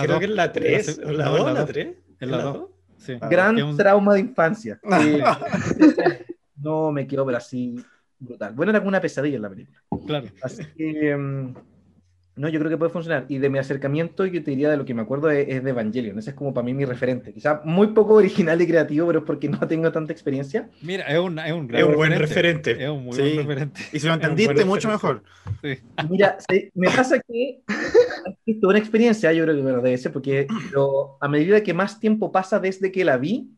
creo que es la 3. ¿La 2 o la 3? la 2. Sí. Gran trauma de infancia. no me quiero ver así brutal. Bueno, era como una pesadilla en la película. Claro. Así que. Em, no, yo creo que puede funcionar. Y de mi acercamiento, yo te diría de lo que me acuerdo es, de Evangelion. Ese es como para mí mi referente. Quizá muy poco original y creativo, pero es porque no tengo tanta experiencia. Mira, es un, es un, buen referente. Es un muy buen referente. Y si lo entendiste, mucho mejor. Sí. Mira, me pasa que es una experiencia, yo creo que me debe ser, porque a medida que más tiempo pasa desde que la vi,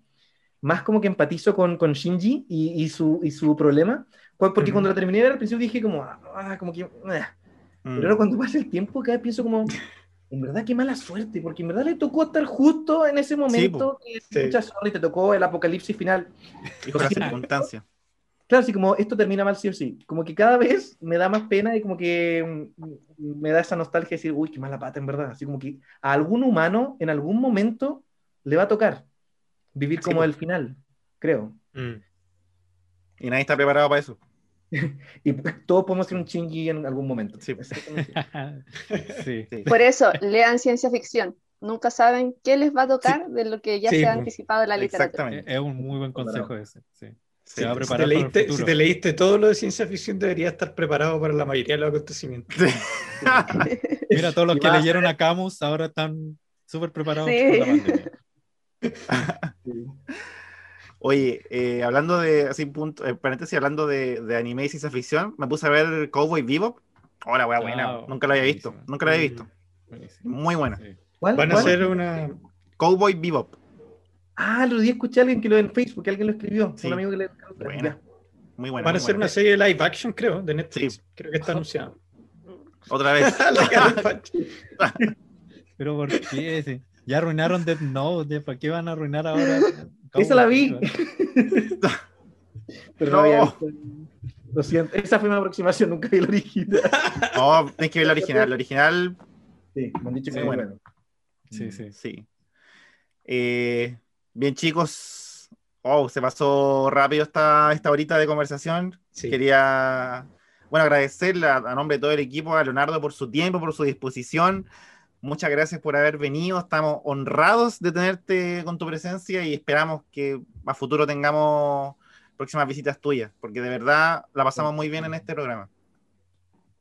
más como que empatizo con, con Shinji y, y, su, y su problema. Porque cuando la terminé al principio dije como, ah, como que... Ah, pero ahora mm. cuando pasa el tiempo, cada vez pienso como, en verdad qué mala suerte, porque en verdad le tocó estar justo en ese momento que y te tocó el apocalipsis final. Y con circunstancia. Claro, así como esto termina mal sí o sí. Como que cada vez me da más pena y como que mm, me da esa nostalgia de decir, uy, qué mala pata en verdad. Así como que a algún humano en algún momento le va a tocar vivir como el final, creo. Mm. Y nadie está preparado para eso. y todos podemos ser un chingui en algún momento. Sí. Por eso, lean ciencia ficción. Nunca saben qué les va a tocar de lo que ya se ha anticipado en la literatura. Es un muy buen consejo ese. Se va a preparar si, te leíste, si te leíste todo lo de ciencia ficción, deberías estar preparado para la mayoría de los acontecimientos. Mira, todos los que leyeron a Camus ahora están súper preparados por la pandemia. Oye, eh, hablando de, así, punto, eh, paréntesis, hablando de, de, anime y ciencia ficción, me puse a ver Cowboy Vivo. Hola, wea, buena. Nunca lo había visto. Nunca lo había visto. Muy buena. Van a hacer una. Cowboy Bebop. Ah, lo día escuché a alguien que lo en Facebook, que alguien lo escribió. Un amigo que le. Buena. Muy buena. Van a hacer una serie de live action, creo, de Netflix. Creo que está anunciado. Otra vez. Pero ¿por qué? Ya arruinaron Death Note, ¿para qué van a arruinar ahora? Esa la vi. Pero no, había Lo siento, esa fue mi aproximación, nunca vi la original. No, tienes que ver la original. La original. Sí, me han dicho que es bueno. Sí, sí. sí. Eh, bien, chicos. Oh, se pasó rápido esta, esta horita de conversación. Quería, bueno, agradecerle a, nombre de todo el equipo, a Leonardo por su tiempo, por su disposición. Muchas gracias por haber venido. Estamos honrados de tenerte con tu presencia y esperamos que a futuro tengamos próximas visitas tuyas, porque de verdad la pasamos muy bien en este programa.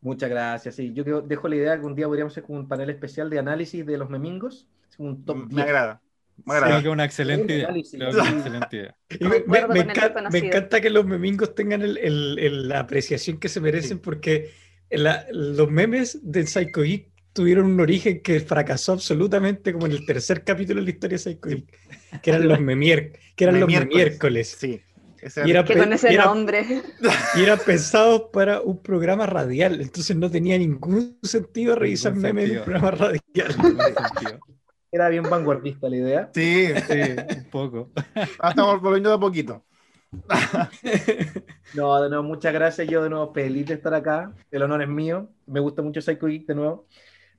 Muchas gracias. Sí, yo dejo la idea que un día podríamos hacer un panel especial de análisis de los memingos. Un top me agrada. Me agrada. Creo que una excelente idea. Me, encanta, que los memingos tengan la apreciación que se merecen porque los memes de Psycho Geek tuvieron un origen que fracasó absolutamente como en el tercer capítulo de la historia de Psycho Geek, que eran los memier, que eran los miércoles. Sí y era, que con ese nombre. Y era pensado para un programa radial, entonces no tenía ningún sentido revisar memes en un programa radial. Era bien vanguardista la idea. Sí, sí, un poco. Ah, estamos volviendo de a poquito. no, de nuevo, muchas gracias. Yo de nuevo feliz de estar acá. El honor es mío. Me gusta mucho Psycho Geek de nuevo.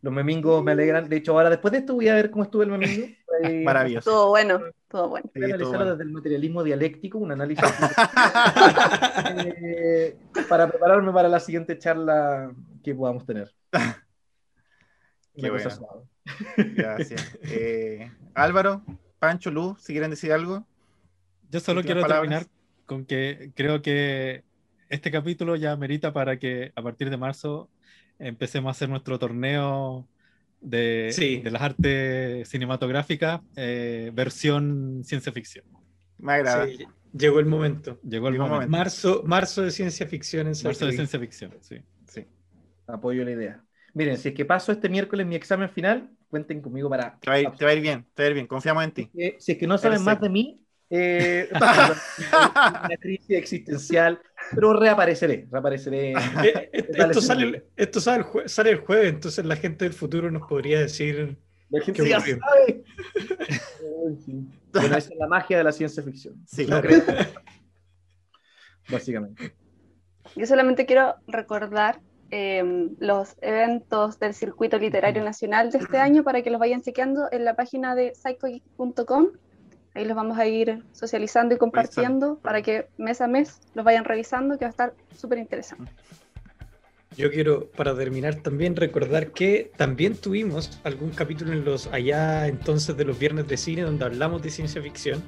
Los memingos me alegran. De hecho, ahora después de esto voy a ver cómo estuvo el memingo. Maravilloso. Todo bueno, todo bueno. Voy a analizarlo desde el materialismo dialéctico, un análisis eh, para prepararme para la siguiente charla que podamos tener. Qué bueno. Gracias. Eh, Álvaro, Pancho, Luz, si quieren decir algo. Yo solo quiero terminar con que creo que este capítulo ya merita para que a partir de marzo empecemos a hacer nuestro torneo de, de las artes cinematográficas, eh, versión ciencia ficción. Me agrada. llegó el momento. Llegó el momento. Marzo, marzo de ciencia ficción en Marzo de ciencia ficción, sí. sí. Apoyo la idea. Miren, si es que paso este miércoles mi examen final, cuenten conmigo para. Te va a ir, te va a ir bien, te va a ir bien, confiamos en ti. si es que no saben más de mí, eh, una crisis existencial, pero reapareceré, reapareceré. Eh, eh, esto, sale, esto sale, el sale, el jueves, entonces la gente del futuro nos podría decir. La gente ya sabe. esa es la magia de la ciencia ficción. Sí, Básicamente. Yo solamente quiero recordar em, los eventos del Circuito Literario Nacional de este año para que los vayan chequeando en la página de psychogeek.com Ahí los vamos a ir socializando y compartiendo para que mes a mes los vayan revisando, que va a estar súper interesante. Yo quiero, para terminar, también recordar que también tuvimos algún capítulo en los allá entonces de los viernes de cine donde hablamos de ciencia ficción.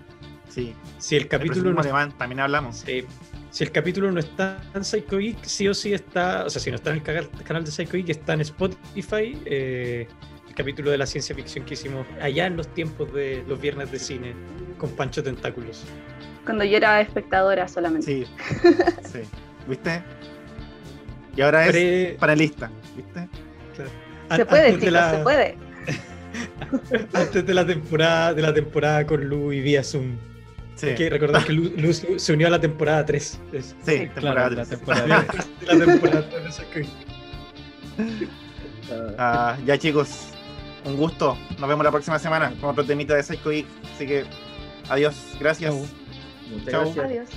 Sí. Si el capítulo no, también hablamos. si el capítulo no está en Psycho Geek, sí o sí está, o sea, si no está en el canal de Psycho Geek, está en Spotify. Eh, capítulo de la ciencia ficción que hicimos allá en los tiempos de los viernes de cine con Pancho Tentáculos. Cuando yo era espectadora solamente. Sí, sí. ¿Viste? Y ahora es panelista, ¿viste? Se puede, chicos, se puede. Antes de la temporada, de la temporada con Lu y vía Zoom. Sí. Hay que recordar que Lu, se unió a la temporada 3. Sí, temporada 3. La temporada 3. la temporada 3. Ah, ya chicos, un gusto. Nos vemos la próxima semana con otro temita de Psycho Geek. Así que adiós. Gracias. Chao. Adiós.